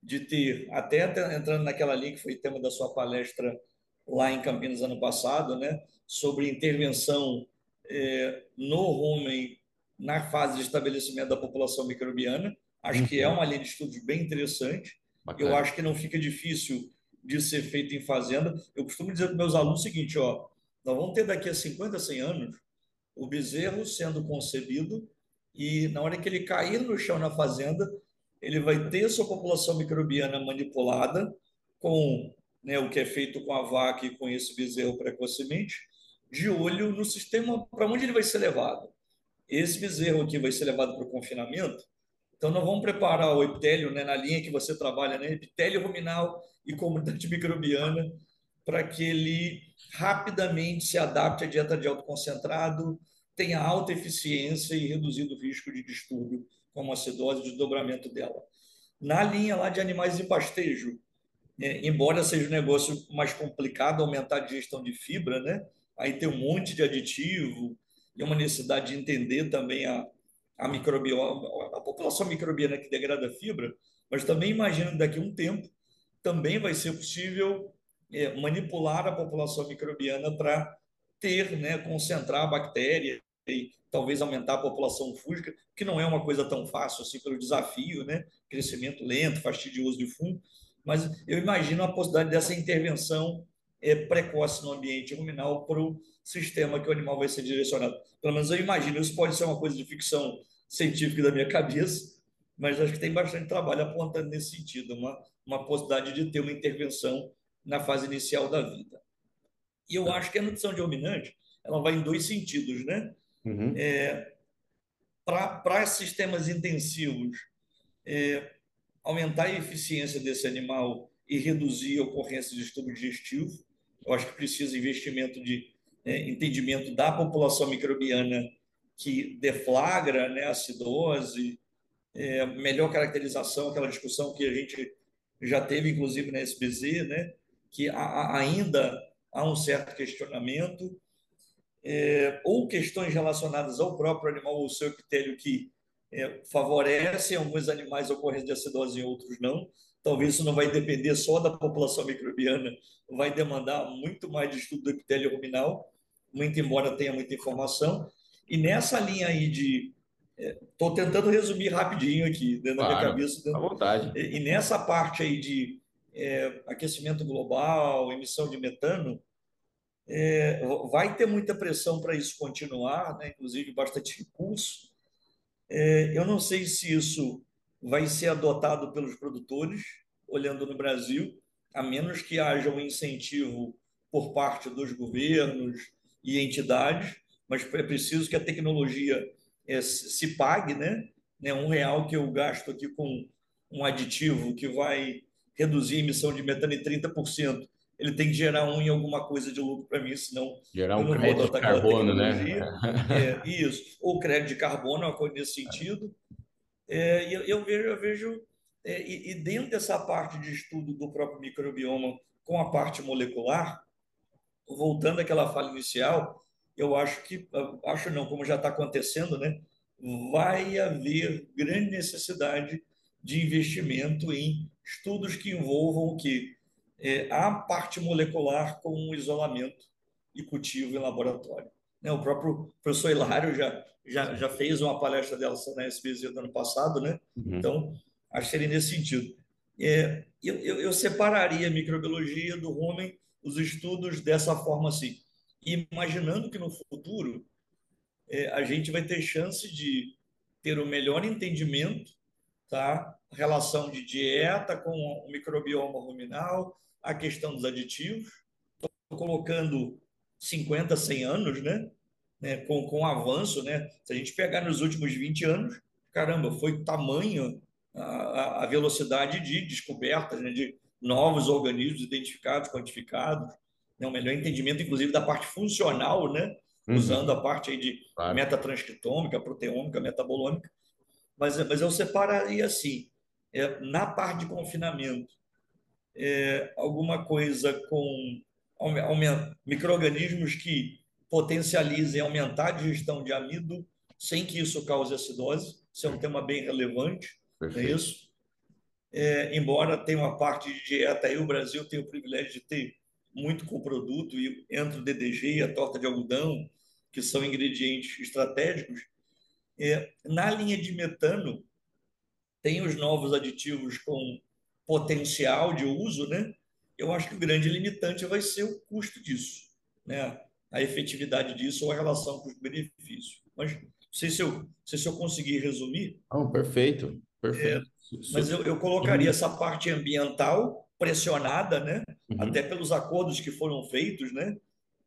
de ter, até entrando naquela linha que foi tema da sua palestra lá em Campinas ano passado, né, sobre intervenção é, no rumen na fase de estabelecimento da população microbiana. Acho uhum. que é uhum. uma linha de estudos bem interessante. Bacana. Eu acho que não fica difícil de ser feito em fazenda. Eu costumo dizer para meus alunos o seguinte, ó, nós vamos ter daqui a 50, 100 anos o bezerro sendo concebido e na hora que ele cair no chão na fazenda, ele vai ter sua população microbiana manipulada com né, o que é feito com a vaca e com esse bezerro precocemente, de olho no sistema para onde ele vai ser levado. Esse bezerro aqui vai ser levado para o confinamento, então nós vamos preparar o epitélio né, na linha que você trabalha, né, epitélio ruminal e comunidade [laughs] microbiana, para que ele rapidamente se adapte à dieta de alto concentrado, tenha alta eficiência e reduzido o risco de distúrbio, como acidose e desdobramento dela. Na linha lá de animais em pastejo, é, embora seja um negócio mais complicado aumentar a digestão de fibra, né? Aí tem um monte de aditivo e uma necessidade de entender também a, a microbioma, a população microbiana que degrada fibra, mas também imagino que daqui a um tempo também vai ser possível manipular a população microbiana para ter, né, concentrar a bactéria e talvez aumentar a população fúngica, que não é uma coisa tão fácil assim pelo desafio, né, crescimento lento, fastidioso de fungo, mas eu imagino a possibilidade dessa intervenção é, precoce no ambiente ruminal para o sistema que o animal vai ser direcionado. Pelo menos eu imagino, isso pode ser uma coisa de ficção científica da minha cabeça, mas acho que tem bastante trabalho apontando nesse sentido, uma, uma possibilidade de ter uma intervenção na fase inicial da vida. E eu acho que a nutrição de ruminante ela vai em dois sentidos, né? Uhum. É, Para sistemas intensivos, é, aumentar a eficiência desse animal e reduzir a ocorrência de distúrbio digestivo. Eu acho que precisa investimento de é, entendimento da população microbiana que deflagra né, a acidose, é, melhor caracterização, aquela discussão que a gente já teve, inclusive, na SBZ, né, que há, ainda há um certo questionamento, é, ou questões relacionadas ao próprio animal ou seu epitélio que é, favorecem alguns animais a ocorrência de acidose e outros não. Talvez isso não vai depender só da população microbiana, vai demandar muito mais de estudo do epitélio ruminal, muito embora tenha muita informação. E nessa linha aí de. Estou é, tentando resumir rapidinho aqui, dentro claro, da minha cabeça. Dentro, à vontade. E, e nessa parte aí de é, aquecimento global, emissão de metano, é, vai ter muita pressão para isso continuar, né? inclusive bastante recurso. É, eu não sei se isso vai ser adotado pelos produtores, olhando no Brasil, a menos que haja um incentivo por parte dos governos e entidades, mas é preciso que a tecnologia é, se pague, né? né? Um real que eu gasto aqui com um aditivo que vai reduzir a emissão de metano em 30%, ele tem que gerar um em alguma coisa de lucro para mim, senão gerar um crédito de carbono, né? É, isso, ou crédito de carbono, uma coisa nesse sentido. É, eu, eu, vejo, eu vejo é, e, e, dentro dessa parte de estudo do próprio microbioma com a parte molecular, voltando àquela fala inicial, eu acho que, acho não, como já está acontecendo, né? Vai haver grande necessidade de investimento em estudos que envolvam o que é, a parte molecular com isolamento e cultivo em laboratório. Né? O próprio professor Hilário já, já, já fez uma palestra dela na SBZ do ano passado, né? Uhum. Então, acho que seria nesse sentido. É, eu, eu, eu, separaria a microbiologia do rumen, os estudos dessa forma assim, imaginando que no futuro é, a gente vai ter chance de ter o melhor entendimento, tá? Relação de dieta com o microbioma ruminal, a questão dos aditivos. Estou colocando 50, 100 anos, né? né? Com, com avanço, né? Se a gente pegar nos últimos 20 anos, caramba, foi tamanho a, a velocidade de descobertas, né? de novos organismos identificados, quantificados, né? um melhor entendimento, inclusive, da parte funcional, né? Uhum. Usando a parte aí de claro. metatranscriptômica, proteômica, metabolômica. Mas, mas eu separaria assim, é, na parte de confinamento, é, alguma coisa com micro-organismos que potencializem aumentar a digestão de amido sem que isso cause acidose. Isso é um tema bem relevante, é isso? É, embora tenha uma parte de dieta aí, o Brasil tem o privilégio de ter muito coproduto, e entre o DDG e a torta de algodão, que são ingredientes estratégicos, é, na linha de metano, tem os novos aditivos com potencial de uso, né? Eu acho que o grande limitante vai ser o custo disso, né? A efetividade disso ou a relação custo-benefício. Mas não sei se eu, não sei se eu conseguir resumir. Oh, perfeito, perfeito. É, mas eu, eu colocaria essa parte ambiental pressionada, né? Uhum. Até pelos acordos que foram feitos, né?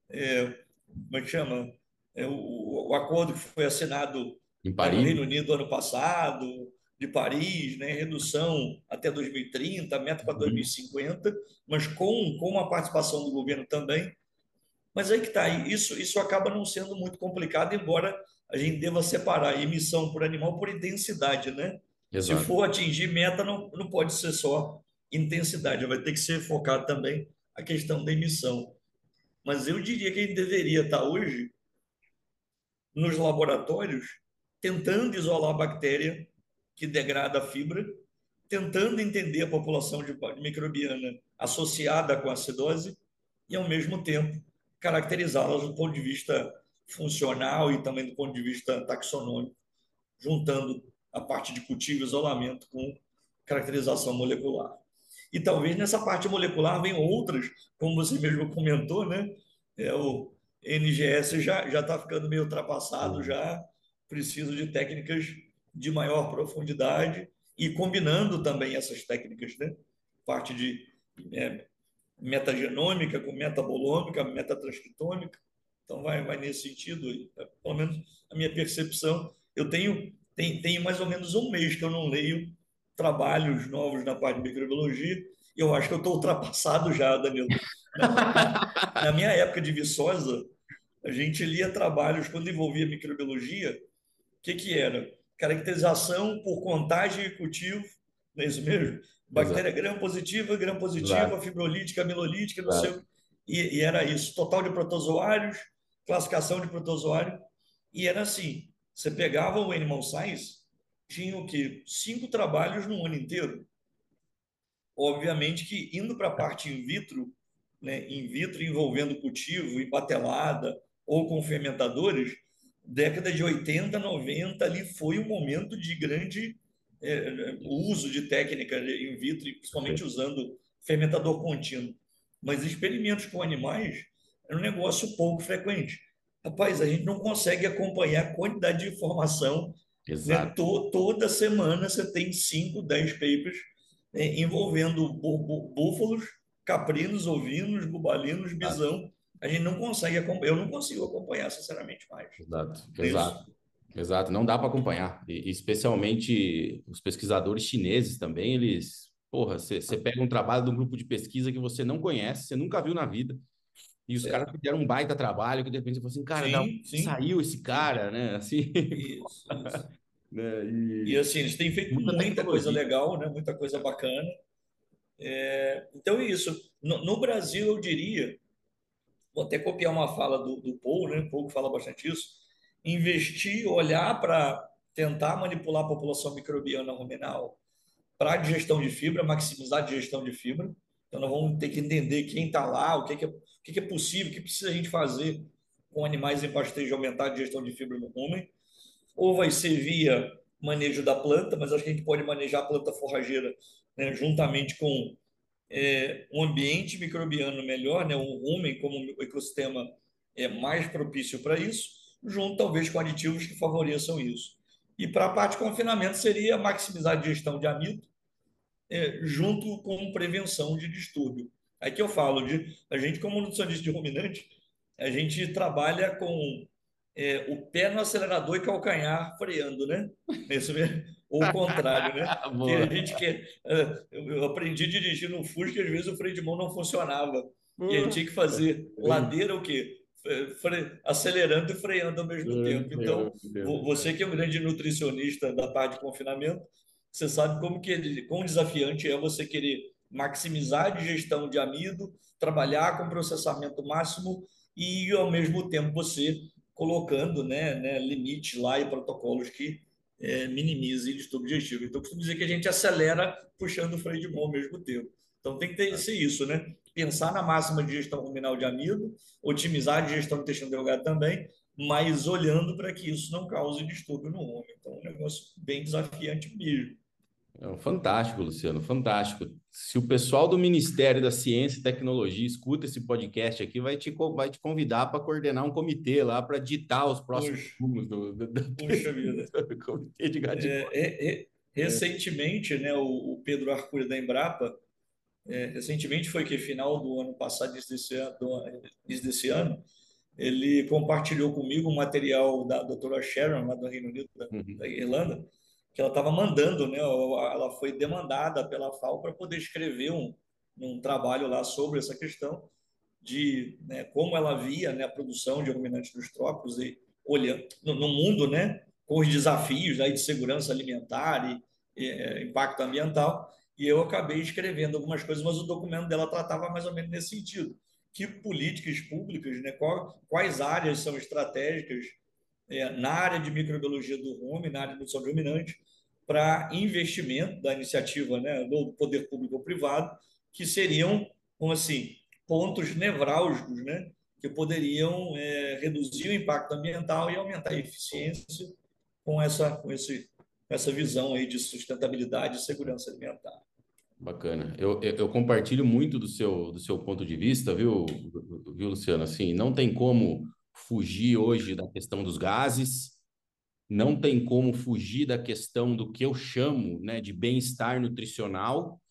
É, como é que chama? É, o, o acordo que foi assinado em Paris. no Reino Unido ano passado, de Paris, né, redução até 2030, meta para 2050, uhum. mas com, com uma participação do governo também. Mas aí que está, isso, isso acaba não sendo muito complicado, embora a gente deva separar emissão por animal por intensidade, né? Exato. Se for atingir meta, não, não pode ser só intensidade, vai ter que ser focado também a questão da emissão. Mas eu diria que a gente deveria estar hoje nos laboratórios tentando isolar a bactéria que degrada a fibra, tentando entender a população de microbiana associada com a acidose e, ao mesmo tempo, caracterizá-las do ponto de vista funcional e também do ponto de vista taxonômico, juntando a parte de cultivo e isolamento com caracterização molecular. E talvez nessa parte molecular venham outras, como você mesmo comentou, né? É, o NGS já está ficando meio ultrapassado, já precisa de técnicas de maior profundidade e combinando também essas técnicas, né? Parte de é, metagenômica com metabolômica, metatranscriptômica. Então, vai, vai nesse sentido, é, pelo menos a minha percepção. Eu tenho, tenho mais ou menos um mês que eu não leio trabalhos novos na parte de microbiologia Eu acho que eu estou ultrapassado já, Danilo. Na, na, minha época de Viçosa, a gente lia trabalhos quando envolvia microbiologia. O que, que era? Caracterização por contagem e cultivo, não é isso mesmo? Bactéria gram-positiva, gram-positiva, fibrolítica, amilolítica, não sei. E, e era isso. Total de protozoários, classificação de protozoário. E era assim: você pegava o Animal Science, tinha o quê? Cinco trabalhos no ano inteiro. Obviamente que indo para a parte in vitro, né, in vitro envolvendo cultivo, empatelada ou com fermentadores, década de 80, 90 ali foi um momento de grande é, uso de técnica in vitro, principalmente usando fermentador contínuo. Mas experimentos com animais é um negócio pouco frequente. Rapaz, a gente não consegue acompanhar a quantidade de informação. Né? Exato. Né? To, toda semana você tem 5, 10 papers né? envolvendo búfalos, caprinos, ovinos, bubalinos, bisão. A gente não consegue acompanhar, eu não consigo acompanhar, sinceramente, mais. Exato, exato. Exato, não dá para acompanhar. E, especialmente os pesquisadores chineses também, eles. Porra, você pega um trabalho de um grupo de pesquisa que você não conhece, você nunca viu na vida. E os é. caras fizeram um baita trabalho que de repente você falou assim, cara, sim, não, sim. saiu esse cara, né? [laughs] Assim. Isso, isso. [laughs] né? E... e... assim, eles têm feito muita, muita coisa legal, né? Muita coisa bacana. É... Então é isso. No, no, Brasil, eu diria, vou até copiar uma fala do, do Paul, né? O Paul que fala bastante isso. Investir, olhar para tentar manipular a população microbiana ruminal para digestão de fibra, maximizar a digestão de fibra. Então, nós vamos ter que entender quem está lá, o que, que é o que é possível, o que precisa a gente fazer com animais em pastejo aumentar a digestão de fibra no rumen, ou vai ser via manejo da planta, mas acho que a gente pode manejar a planta forrageira né, juntamente com é, um ambiente microbiano melhor, né, um rumen como um ecossistema é mais propício para isso, junto talvez com aditivos que favoreçam isso. E para a parte de confinamento seria maximizar a digestão de amido, é, junto com prevenção de distúrbio. Aqui eu falo de a gente, como nutricionista de ruminante, a gente trabalha com é, o pé no acelerador e calcanhar freando, né? [laughs] Isso mesmo. Ou o contrário, né? [laughs] que a gente quer. É, eu aprendi a dirigir no Fusca, às vezes o freio de mão não funcionava. E a gente tinha que fazer ladeira o quê? Fre... acelerando e freando ao mesmo tempo. Então, você que é um grande nutricionista da parte de confinamento, você sabe como que quão desafiante é você querer maximizar a digestão de amido, trabalhar com processamento máximo e, ao mesmo tempo, você colocando né, né, limites lá e protocolos que é, minimizem distúrbio digestivo. Então, costumo dizer que a gente acelera puxando o freio de mão ao mesmo tempo. Então, tem que ter, ser isso, né? Pensar na máxima digestão ruminal de amido, otimizar a digestão do intestino delgado também, mas olhando para que isso não cause distúrbio no homem. Então, é um negócio bem desafiante mesmo. É fantástico, Luciano, fantástico. Se o pessoal do Ministério da Ciência e Tecnologia escuta esse podcast aqui, vai te, vai te convidar para coordenar um comitê lá para ditar os próximos rumos do, do, do, Puxa [laughs] vida. do comitê de gato. É, é, é, recentemente, né, o, o, Pedro Arcuri da Embrapa, é, recentemente foi que final do ano passado, início desse ano, desse ano ele compartilhou comigo um material da doutora Sharon, lá do Reino Unido, da, uhum. da Irlanda, que ela estava mandando, né? Ela foi demandada pela FAO para poder escrever um, um trabalho lá sobre essa questão de né, como ela via né, a produção de ruminantes dos trópicos e olhando no, no, mundo, né, com os desafios aí de segurança alimentar e, e é, impacto ambiental. E eu acabei escrevendo algumas coisas, mas o documento dela tratava mais ou menos nesse sentido. Que políticas públicas, né, quais áreas são estratégicas é, na área de microbiologia do rumen, na área de nutrição ruminante, para investimento da iniciativa né, do poder público ou privado, que seriam, como assim, pontos nevrálgicos, né, que poderiam é, reduzir o impacto ambiental e aumentar a eficiência com essa, com esse, essa visão aí de sustentabilidade e segurança alimentar. Bacana. Eu, eu, eu, compartilho muito do seu, do seu ponto de vista, viu, viu, Luciano? Assim, não tem como fugir hoje da questão dos gases, não tem como fugir da questão do que eu chamo né, de bem-estar nutricional,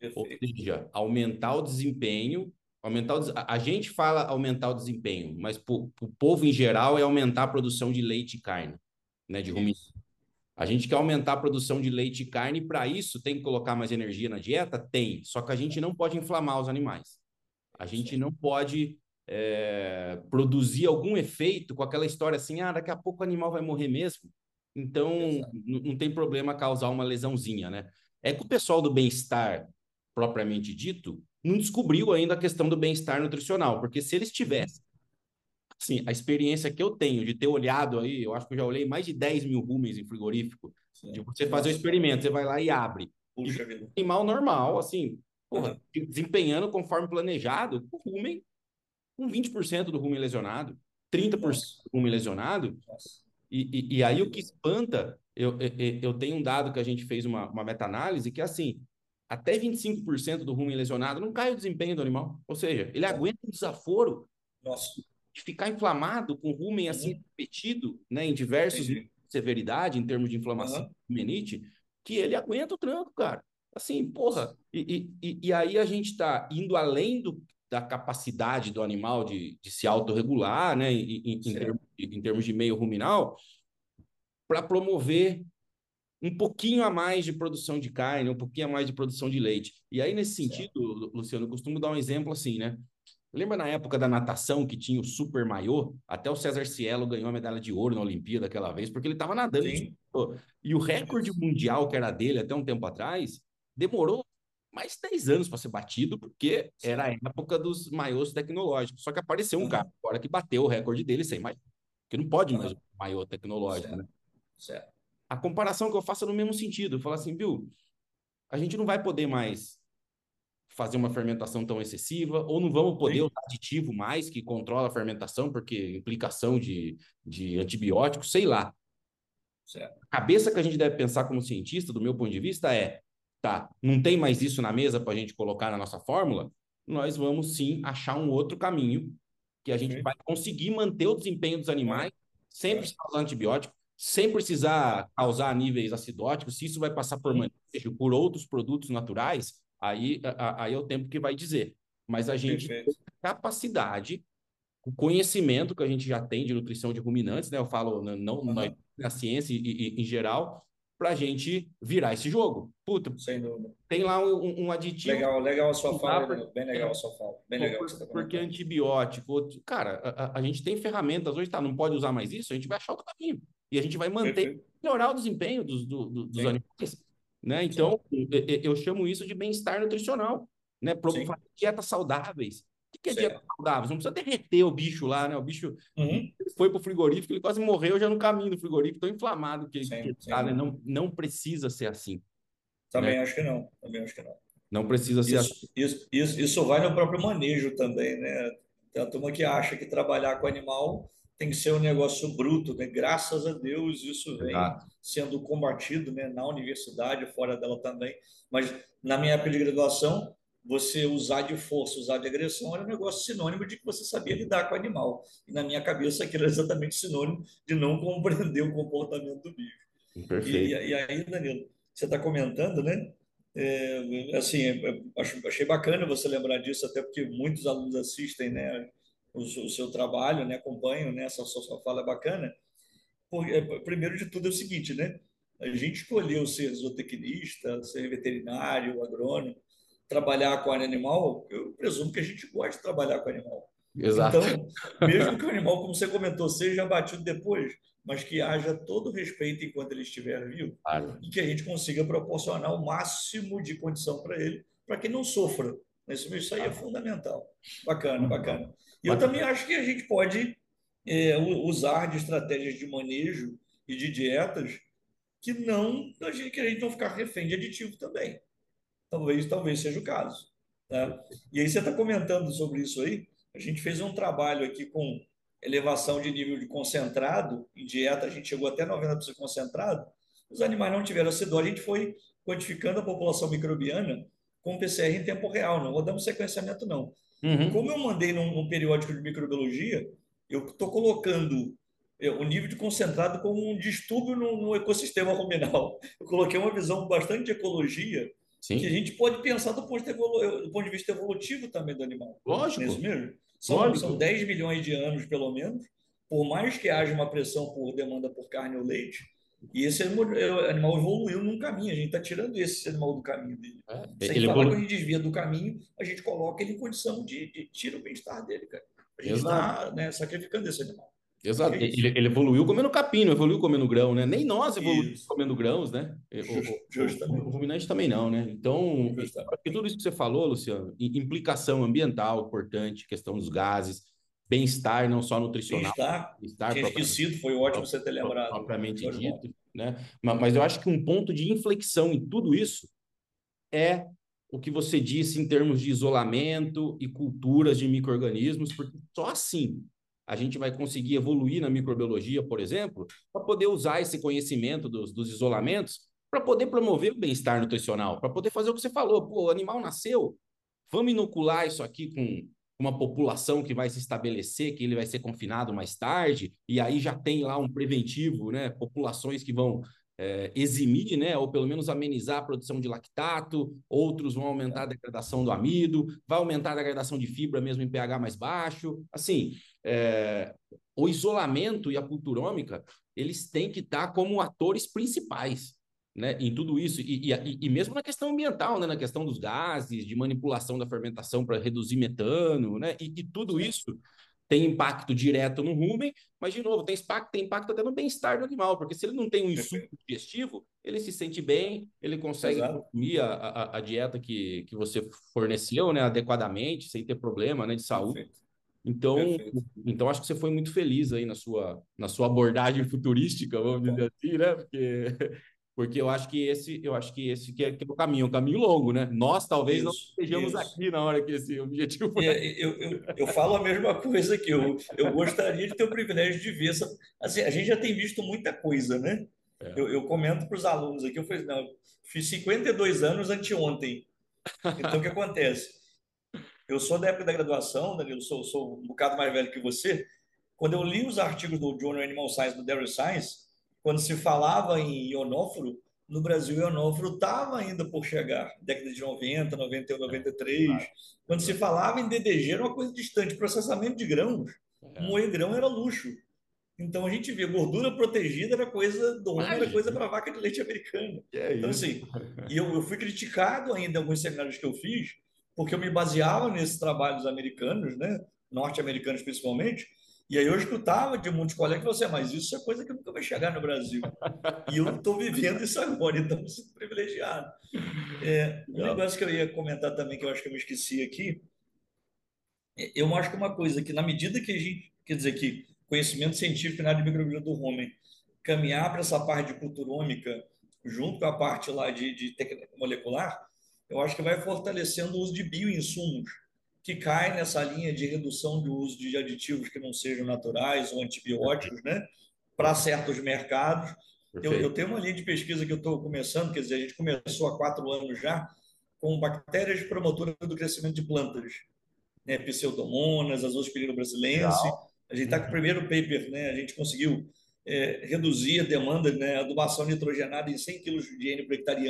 Perfeito. ou seja, aumentar o desempenho. Aumentar o, a gente fala aumentar o desempenho, mas para o povo em geral é aumentar a produção de leite e carne, né, de ruminante. A gente quer aumentar a produção de leite e carne, e para isso tem que colocar mais energia na dieta? Tem. Só que a gente não pode inflamar os animais. A gente não pode é, produzir algum efeito com aquela história assim, ah, daqui a pouco o animal vai morrer mesmo. Então, não tem problema causar uma lesãozinha, né? É que o pessoal do bem-estar, propriamente dito, não descobriu ainda a questão do bem-estar nutricional, porque se eles tivessem, assim, a experiência que eu tenho de ter olhado aí, eu acho que eu já olhei mais de 10 mil rumens em frigorífico, Sim. de você fazer o experimento, você vai lá e abre. Puxa e vida. Animal normal, assim, porra, uhum. desempenhando conforme planejado, o rumen, com 20% do rumen lesionado, 30% Nossa. do rumen lesionado, e, e, e, aí o que espanta, eu, eu, eu tenho um dado que a gente fez uma, uma meta-análise, que é assim, até 25% do rumen lesionado não cai o desempenho do animal. Ou seja, ele aguenta um desaforo Nossa. de ficar inflamado com rumen assim uhum. repetido, né, em diversos Entendi. severidade, em termos de inflamação, uhum. menite, que ele aguenta o tranco, cara. Assim, porra. E, e, e aí a gente está indo além do, da capacidade do animal de, de se autorregular, né, em, em, em, termos, em termos de meio ruminal, para promover um pouquinho a mais de produção de carne, um pouquinho a mais de produção de leite. E aí, nesse sentido. Luciano, eu costumo dar um exemplo assim, né? Lembra na época da natação que tinha o super maiô? Até o César Cielo ganhou a medalha de ouro na Olimpíada aquela vez, porque ele estava nadando. E o recorde mundial que era dele até um tempo atrás demorou mais 10 anos para ser batido, porque era a época dos maiôs tecnológicos. Só que apareceu um cara agora que bateu o recorde dele sem mais. Porque não pode mais o maiô tecnológico, certo. né? Certo. A comparação que eu faço é no mesmo sentido. Falo assim, viu? A gente não vai poder mais fazer uma fermentação tão excessiva, ou não vamos poder Sim. usar aditivo mais que controla a fermentação, porque implicação de, de antibióticos, sei lá. Certo. A cabeça que a gente deve pensar como cientista, do meu ponto de vista, é tá, não tem mais isso na mesa para a gente colocar na nossa fórmula, nós vamos sim achar um outro caminho que a gente vai conseguir manter o desempenho dos animais sem precisar usar antibiótico, sem precisar causar níveis acidóticos, se isso vai passar por manejo, por outros produtos naturais, aí, aí é o tempo que vai dizer. Mas a gente Perfeito. tem capacidade, o conhecimento que a gente já tem de nutrição de ruminantes, né? Eu falo não, uhum. na, na ciência e, e, em geral, para a gente virar esse jogo. Puta, Sem dúvida. tem lá um, um aditivo. Legal, legal a sua fala, pra... bem legal a sua fala. Bem legal por, tá porque antibiótico, cara, a, a, gente tem ferramentas hoje, tá? Não pode usar mais isso, a gente vai achar outro caminho. E a gente vai manter, Perfeito. melhorar o desempenho dos, do, do, dos animais. Né? Então, eu, eu, chamo isso de bem-estar nutricional. Né? Dietas saudáveis. Que é dieta saudável? Não precisa derreter o bicho lá, né? O bicho uhum. foi para o frigorífico, ele quase morreu já no caminho do frigorífico, tão inflamado que, sim, que tá, né? não, não precisa ser assim. Também né? acho que não. Também acho que não. Não precisa ser isso, assim. Isso, isso, isso vai no próprio manejo também, né? Tem a turma que acha que trabalhar com animal tem que ser um negócio bruto, né? Graças a Deus isso vem Exato. sendo combatido, né? Na universidade, fora dela também. Mas na minha época de graduação, você usar de força, usar de agressão, era um negócio sinônimo de que você sabia lidar com o animal. E na minha cabeça aquilo era exatamente sinônimo de não compreender o comportamento do bicho. Perfeito. E, e aí, Danilo, você está comentando, né? É, assim, é, achei bacana você lembrar disso, até porque muitos alunos assistem, né? O, o seu trabalho, né? Acompanham, né? Essa sua fala é bacana. Porque, é, primeiro de tudo é o seguinte, né? A gente escolheu ser zootecnista, ser veterinário, agrônomo, trabalhar com animal, eu presumo que a gente gosta de trabalhar com animal. Exato. Então, mesmo que o animal, como você comentou, seja abatido depois, mas que haja todo o respeito enquanto ele estiver vivo claro. e que a gente consiga proporcionar o máximo de condição para ele, para que não sofra. Isso, isso aí é fundamental. Bacana, bacana. E eu também acho que a gente pode é, usar de estratégias de manejo e de dietas que não que a gente não ficar refém de aditivo também talvez, talvez seja o caso. Né? E aí você está comentando sobre isso aí. A gente fez um trabalho aqui com elevação de nível de concentrado em dieta, a gente chegou até 90% concentrado. Os animais não tiveram acidose, a gente foi quantificando a população microbiana com PCR em tempo real, não rodamos sequenciamento não. Uhum. Como eu mandei num, num, periódico de microbiologia, eu estou colocando é, o nível de concentrado como um distúrbio no, no ecossistema ruminal. Eu coloquei uma visão bastante de ecologia Sim. que a gente pode pensar do ponto, de evolu... do ponto de vista evolutivo também do animal. Lógico. É? São, Lógico. são 10 milhões de anos, pelo menos. Por mais que haja uma pressão por demanda por carne ou leite, E esse animal evoluiu num caminho, a gente está tirando esse animal do caminho dele. É, Sem ele falar evolu... a gente desvia do caminho, a gente coloca ele em condição de, de tirar o bem-estar dele, cara. A gente está né, sacrificando esse animal. Exato. É ele, ele, evoluiu comendo capim, não evoluiu comendo grão, né? Nem nós evoluímos isso. comendo grãos, né? Justamente. O, o, o ruminante também não, né? Então, tudo isso que você falou, Luciano, implicação ambiental importante, questão dos gases, bem-estar, não só nutricional. Bem-estar, bem tinha esquecido, foi ótimo você ter lembrado. Propriamente dito, né? Mas eu acho que um ponto de inflexão em tudo isso é o que você disse em termos de isolamento e culturas de micro-organismos, porque só assim a gente vai conseguir evoluir na microbiologia, por exemplo, para poder usar esse conhecimento dos, dos isolamentos para poder promover o bem-estar nutricional, para poder fazer o que você falou. Pô, o animal nasceu, vamos inocular isso aqui com uma população que vai se estabelecer, que ele vai ser confinado mais tarde, e aí já tem lá um preventivo, né? Populações que vão é, eximir, né, ou pelo menos amenizar a produção de lactato, outros vão aumentar a degradação do amido, vai aumentar a degradação de fibra mesmo em pH mais baixo. Assim, é, o isolamento e a culturômica, eles têm que estar como atores principais. Né, em tudo isso, e, e, e, mesmo na questão ambiental, né, na questão dos gases, de manipulação da fermentação para reduzir metano, né, e, e tudo isso tem impacto direto no rumen, mas, de novo, tem impacto, tem impacto até no bem-estar do animal, porque se ele não tem um insumo digestivo, ele se sente bem, ele consegue Exato. consumir a, a, a, dieta que, que você forneceu né, adequadamente, sem ter problema né, de saúde. Perfeito. Então, então acho que você foi muito feliz aí na sua, na sua abordagem [laughs] futurística, vamos dizer assim, né? Porque [laughs] porque eu acho que esse, eu acho que esse que é, que é o caminho, é um caminho longo, né? Nós talvez isso, não estejamos isso. aqui na hora que esse objetivo foi. É, eu, eu, eu, falo a mesma coisa que eu, eu gostaria de ter o privilégio de ver essa. Assim, a gente já tem visto muita coisa, né? É. Eu, eu comento para os alunos aqui, eu falei, não, fiz 52 anos anteontem. Então o que acontece? Eu sou da época da graduação, Danilo, sou, sou um bocado mais velho que você. Quando eu li os artigos do Journal Animal Science, do Dairy Science, quando se falava em ionóforo, no Brasil, ionóforo estava ainda por chegar, década de 90, 91, 93. Quando se falava em DDG, era uma coisa distante. Processamento de grãos, é. moer grão era luxo. Então a gente vê gordura protegida era coisa do homem, era coisa para vaca de leite americana. É então, assim, e eu, eu fui criticado ainda em alguns seminários que eu fiz, porque eu me baseava nesses trabalhos americanos, né, norte-americanos principalmente, e aí eu escutava de muitos colegas que você, mas isso é coisa que nunca vai chegar no Brasil. E eu estou vivendo isso agora, então eu sou privilegiado. É, um negócio que eu ia comentar também, que eu acho que eu me esqueci aqui, é, eu acho que uma coisa que, na medida que a gente, quer dizer, que conhecimento científico na área de microbiologia do homem caminhar para essa parte de culturômica, junto com a parte lá de, de molecular, eu acho que vai fortalecendo o uso de bioinsumos que cai nessa linha de redução do uso de aditivos que não sejam naturais ou antibióticos, né? Para certos mercados. Eu, eu, tenho uma linha de pesquisa que eu estou começando, quer dizer, a gente começou há quatro anos já, com bactérias promotoras do crescimento de plantas, né? Pseudomonas, Azospirina brasilense. A gente está com o primeiro paper, né? A gente conseguiu é, reduzir a demanda, né? Adubação nitrogenada em 100 kg de N por hectare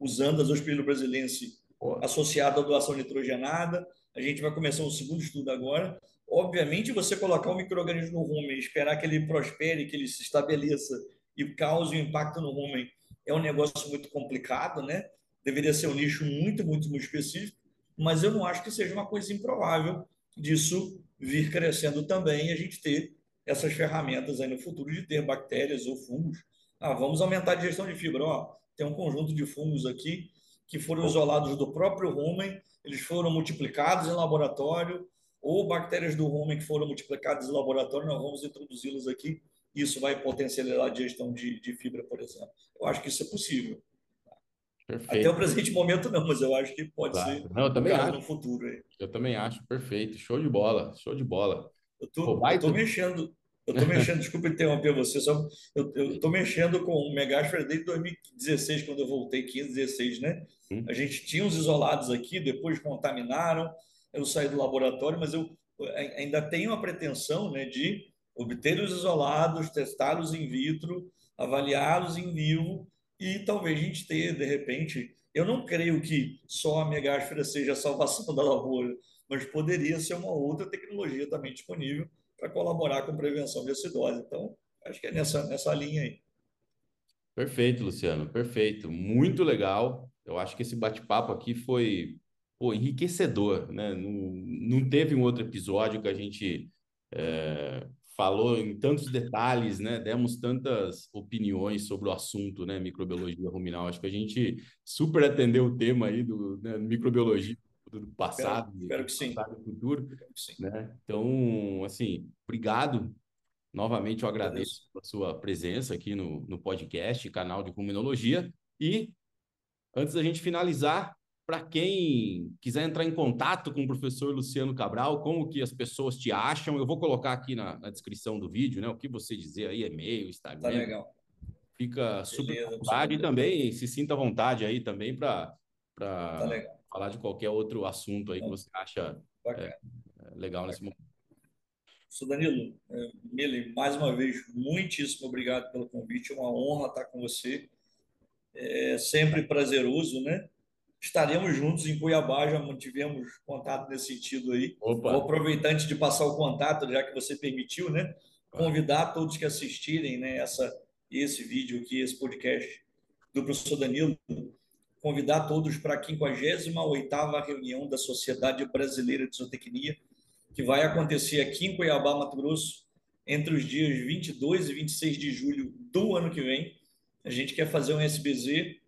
usando Azospirina brasilense associado à doação nitrogenada. A gente vai começar um segundo estudo agora. Obviamente, você colocar um microorganismo no rumen, esperar que ele prospere, que ele se estabeleça e cause um impacto no rumen, é um negócio muito complicado, né? Deveria ser um nicho muito, muito, muito específico, mas eu não acho que seja uma coisa improvável disso vir crescendo também e a gente ter essas ferramentas aí no futuro de ter bactérias ou fungos. Ah, vamos aumentar a digestão de fibra. Ó, tem um conjunto de fungos aqui que foram isolados do próprio rumen eles foram multiplicados em laboratório, ou bactérias do rumen que foram multiplicadas em laboratório, nós vamos introduzi-las aqui. Isso vai potencializar a digestão de, de fibra, por exemplo. Eu acho que isso é possível. Perfeito. Até o presente momento não, mas eu acho que pode claro. ser não, eu também acho. no futuro. Aí. Eu também acho, perfeito. Show de bola, show de bola. Eu tô, Pô, eu tô mexendo, eu tô mexendo, desculpa interromper você, só eu, tô mexendo com o Megasfer desde 2016, quando eu voltei, 15, 16, né? A gente tinha os isolados aqui, depois contaminaram, eu saí do laboratório, mas eu ainda tenho a pretensão né, de obter os isolados, testá-los in vitro, avaliá-los em vivo e talvez a gente ter, de repente, eu não creio que só a megáspera seja a salvação [laughs] da lavoura, mas poderia ser uma outra tecnologia também disponível para colaborar com prevenção de acidose. Então, acho que é nessa, nessa linha aí. Perfeito, Luciano, perfeito. Muito legal. Eu acho que esse bate-papo aqui foi pô, enriquecedor, né? Não, não teve um outro episódio que a gente é, falou em tantos detalhes, né? Demos tantas opiniões sobre o assunto, né? Microbiologia ruminal. Acho que a gente super atendeu o tema aí do né? microbiologia do passado, espero, espero que sim. passado e futuro, né? Então, assim, obrigado. Novamente eu agradeço a sua presença aqui no, no podcast, canal de Ruminologia. E antes da gente finalizar, para quem quiser entrar em contato com o professor Luciano Cabral, como que as pessoas te acham, eu vou colocar aqui na, na descrição do vídeo, né? O que você dizer aí, e-mail, Instagram. Tá legal. Fica super à vontade e também se sinta à vontade aí também para tá falar de qualquer outro assunto aí que você acha é, é, legal nesse momento. Sou Danilo, é, Mili, mais uma vez, muitíssimo obrigado pelo convite, é uma honra estar com você. É sempre prazeroso, né? estaremos juntos em Cuiabá, já mantivemos contato nesse sentido aí. Opa. Vou aproveitar antes de passar o contato, já que você permitiu, né? Convidar todos que assistirem né, essa, esse vídeo aqui, esse podcast do professor Danilo, convidar todos para a 58ª reunião da Sociedade Brasileira de Zootecnia, que vai acontecer aqui em Cuiabá, Mato Grosso, entre os dias 22 e 26 de julho do ano que vem. A gente quer fazer um SBZ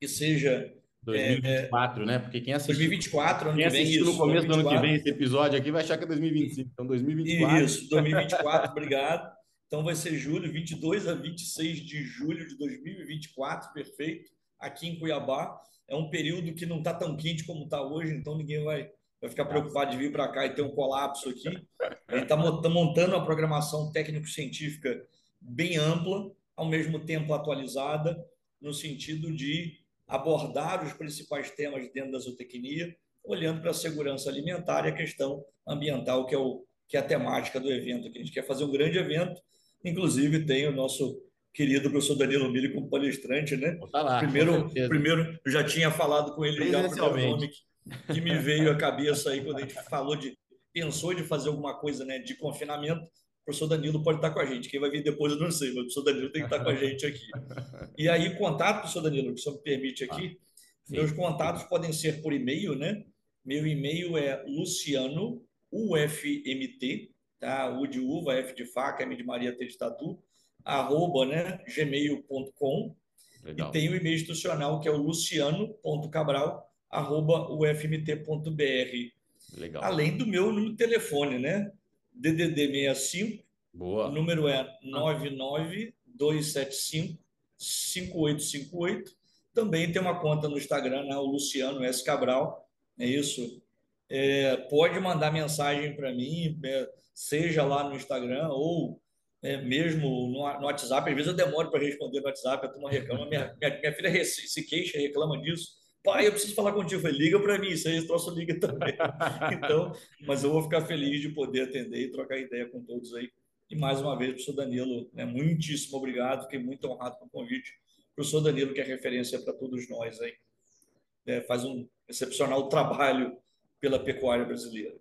que seja 2024, é, né? Porque quem assistiu, 2024, ano quem assistiu vem, no começo 2024. do ano que vem esse episódio aqui vai achar que é 2025. Então, 2024. Isso, 2024, obrigado. Então, vai ser julho, 22 a 26 de julho de 2024, perfeito, aqui em Cuiabá. É um período que não está tão quente como está hoje, então ninguém vai, vai ficar preocupado de vir para cá e ter um colapso aqui. A gente está montando uma programação técnico-científica bem ampla, ao mesmo tempo atualizada, no sentido de abordar os principais temas dentro da zootecnia, olhando para a segurança alimentar e a questão ambiental, que é, o, que é a temática do evento. Que a gente quer fazer um grande evento, inclusive tem o nosso querido professor Danilo Mili como palestrante, né? Tá lá, primeiro, primeiro, eu já tinha falado com ele já nome que me veio à cabeça aí quando a gente falou de pensou de fazer alguma coisa, né, de confinamento o professor Danilo pode estar com a gente. Quem vai vir depois eu não sei, mas o professor Danilo tem que estar com a gente aqui. E aí, contato, professor Danilo, que o senhor me permite aqui, ah, meus contatos podem ser por e-mail, né? Meu e-mail é luciano, UFMT, tá? U de uva, F de faca, M de Maria, T de tatu, arroba, né? gmail.com. E tem o e-mail institucional, que é o luciano.cabral, arroba ufmt.br. Legal. Além do meu número de telefone, né? DDD 65. Boa. O número é 99275 5858. Também tem uma conta no Instagram, né, o Luciano S. Cabral. É isso. É, pode mandar mensagem para mim, é, seja lá no Instagram ou é, mesmo no, no, WhatsApp. Às vezes eu demoro para responder no WhatsApp, a turma reclama. Minha, minha, minha filha se queixa, reclama disso pai, eu preciso falar contigo. Eu falei, liga para mim, isso aí esse troço liga também. [laughs] então, mas eu vou ficar feliz de poder atender e trocar ideia com todos aí. E mais uma vez, professor Danilo, né, muitíssimo obrigado, fiquei muito honrado com o convite. Professor Danilo, que é referência para todos nós aí, é, faz um excepcional trabalho pela pecuária brasileira.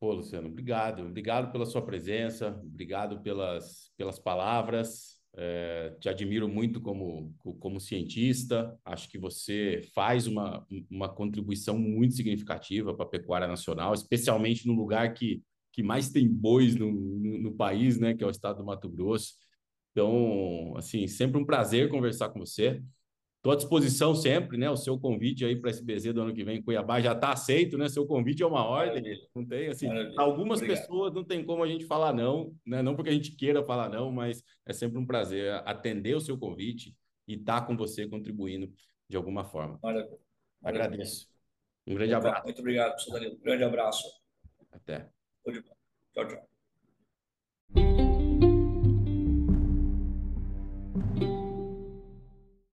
Pô, Luciano, obrigado. Obrigado pela sua presença, obrigado pelas, pelas palavras. É, te admiro muito como, como cientista, acho que você faz uma, uma contribuição muito significativa para a pecuária nacional, especialmente no lugar que, que mais tem bois no, no, no país, né, que é o estado do Mato Grosso. Então, assim, sempre um prazer conversar com você. Estou à disposição sempre, né? O seu convite aí para a SBZ do ano que vem em Cuiabá já está aceito, né? Seu convite é uma ordem, não tem assim. Maravilha. Algumas Obrigado. pessoas não tem como a gente falar não, né? Não porque a gente queira falar não, mas é sempre um prazer atender o seu convite e estar tá com você contribuindo de alguma forma. Maravilha. Agradeço. Um grande abraço. Muito obrigado, professor Danilo. Um grande abraço. Até. Tchau, tchau.